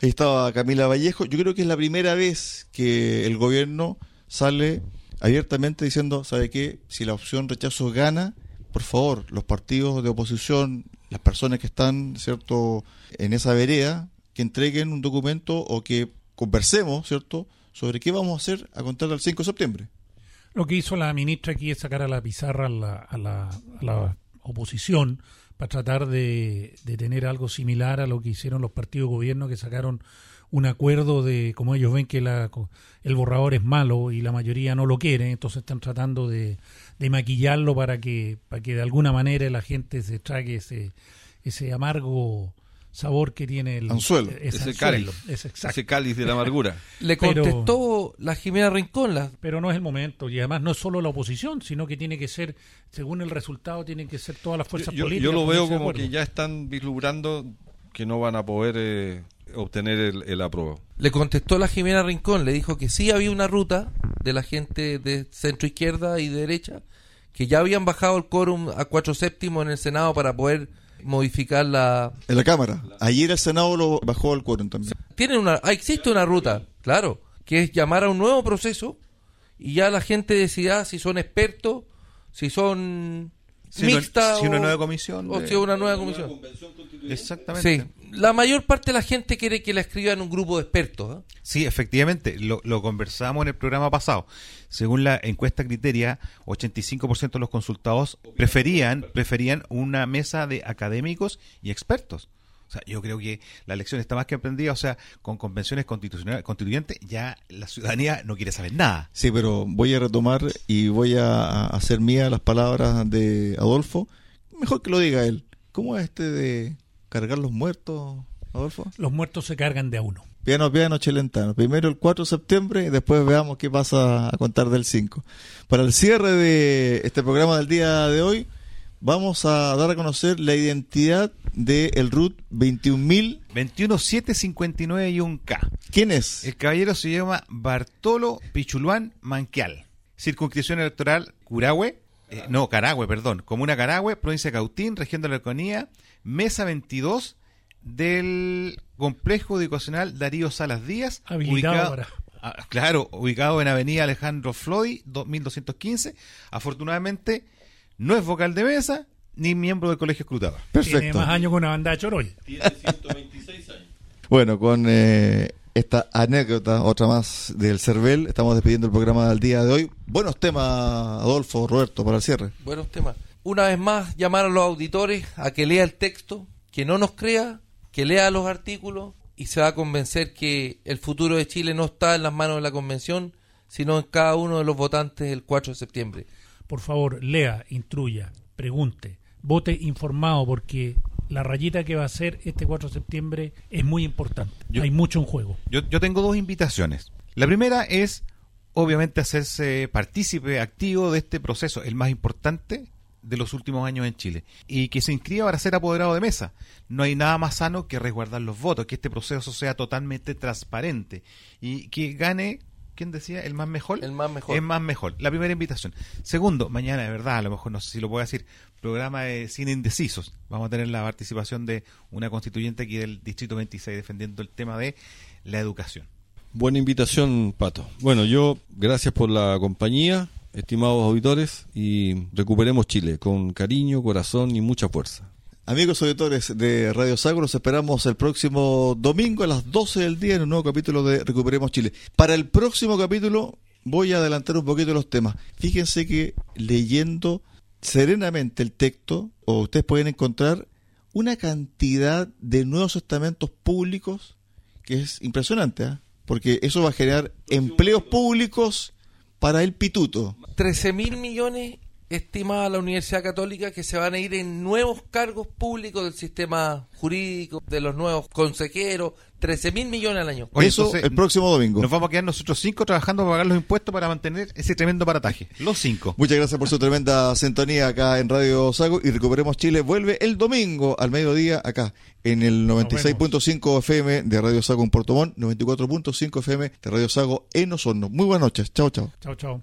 Ahí estaba Camila Vallejo. Yo creo que es la primera vez que el gobierno sale abiertamente diciendo, ¿sabe qué? Si la opción rechazo gana, por favor, los partidos de oposición, las personas que están, ¿cierto?, en esa vereda, que entreguen un documento o que conversemos, ¿cierto?, sobre qué vamos a hacer a contar del 5 de septiembre. Lo que hizo la ministra aquí es sacar a la pizarra a la, a la, oposición para tratar de, de, tener algo similar a lo que hicieron los partidos de gobierno que sacaron un acuerdo de, como ellos ven que la, el borrador es malo y la mayoría no lo quiere, entonces están tratando de, de maquillarlo para que, para que de alguna manera la gente se trague ese, ese amargo sabor que tiene el anzuelo, ese, cáliz, ese cáliz de la amargura. Le contestó la Jimena Rincón. La... Pero no es el momento, y además no es solo la oposición, sino que tiene que ser, según el resultado, tienen que ser todas las fuerzas políticas. Yo lo veo como que ya están vislumbrando que no van a poder eh, obtener el, el aprobado. Le contestó la Jimena Rincón, le dijo que sí había una ruta de la gente de centro izquierda y derecha, que ya habían bajado el quórum a cuatro séptimos en el Senado para poder modificar la... En la Cámara. Ayer el Senado lo bajó al quórum también. Tienen una, ah, existe una ruta, claro, que es llamar a un nuevo proceso y ya la gente decida si son expertos, si son si mixtas si una nueva comisión. O si una nueva comisión. Exactamente. Sí, la mayor parte de la gente quiere que la escriban un grupo de expertos. ¿eh? Sí, efectivamente, lo, lo, conversamos en el programa pasado. Según la encuesta Criteria, 85% de los consultados preferían, preferían una mesa de académicos y expertos. O sea, yo creo que la elección está más que emprendida, o sea, con convenciones constitucionales constituyentes ya la ciudadanía no quiere saber nada. Sí, pero voy a retomar y voy a hacer mía las palabras de Adolfo. Mejor que lo diga él. ¿Cómo es este de cargar los muertos, Adolfo? Los muertos se cargan de a uno. Piano, piano, chelentano. Primero el 4 de septiembre y después veamos qué pasa a contar del 5. Para el cierre de este programa del día de hoy, vamos a dar a conocer la identidad del el RUT 21.000. 21759 y un K. ¿Quién es? El caballero se llama Bartolo Pichuluán Manquial. Circunscripción electoral Curahue, eh, no, Carahue, perdón. Comuna Carahue, provincia de Cautín, región de la Araucanía, mesa 22 del complejo educacional Darío Salas Díaz. ubicado, ah, claro, ubicado en Avenida Alejandro Floyd, 2215. Afortunadamente, no es vocal de mesa ni miembro del colegio escrutador. Perfecto. Tiene más años que una banda de Choroy. Tiene 126 años. Bueno, con eh, esta anécdota, otra más del CERVEL. Estamos despidiendo el programa del día de hoy. Buenos temas, Adolfo, Roberto, para el cierre. Buenos temas. Una vez más, llamar a los auditores a que lea el texto, que no nos crea, que lea los artículos y se va a convencer que el futuro de Chile no está en las manos de la convención, sino en cada uno de los votantes el 4 de septiembre. Por favor, lea, instruya, pregunte, vote informado porque la rayita que va a ser este 4 de septiembre es muy importante. Hay mucho en juego. Yo, yo tengo dos invitaciones. La primera es, obviamente, hacerse partícipe activo de este proceso, el más importante de los últimos años en Chile y que se inscriba para ser apoderado de mesa. No hay nada más sano que resguardar los votos, que este proceso sea totalmente transparente y que gane ¿quién decía? ¿El más mejor? El más mejor. El más mejor. La primera invitación. Segundo, mañana, de verdad, a lo mejor no sé si lo puedo decir, programa de cine indecisos. Vamos a tener la participación de una constituyente aquí del Distrito 26 defendiendo el tema de la educación. Buena invitación, Pato. Bueno, yo, gracias por la compañía, estimados auditores, y recuperemos Chile con cariño, corazón y mucha fuerza. Amigos auditores de Radio Sago, los esperamos el próximo domingo a las 12 del día en un nuevo capítulo de Recuperemos Chile. Para el próximo capítulo voy a adelantar un poquito los temas. Fíjense que leyendo serenamente el texto, o ustedes pueden encontrar una cantidad de nuevos estamentos públicos que es impresionante, ¿eh? porque eso va a generar empleos públicos para el pituto. 13 mil millones estimada la Universidad Católica que se van a ir en nuevos cargos públicos del sistema jurídico, de los nuevos consejeros, 13 mil millones al año. Eso entonces, el próximo domingo. Nos vamos a quedar nosotros cinco trabajando para pagar los impuestos para mantener ese tremendo parataje. Los cinco. Muchas gracias por su tremenda sintonía acá en Radio Sago y Recuperemos Chile vuelve el domingo al mediodía acá en el 96.5 FM de Radio Sago en Puerto Montt, 94.5 FM de Radio Sago en Osorno. Muy buenas noches. Chao, chao. Chao, chao.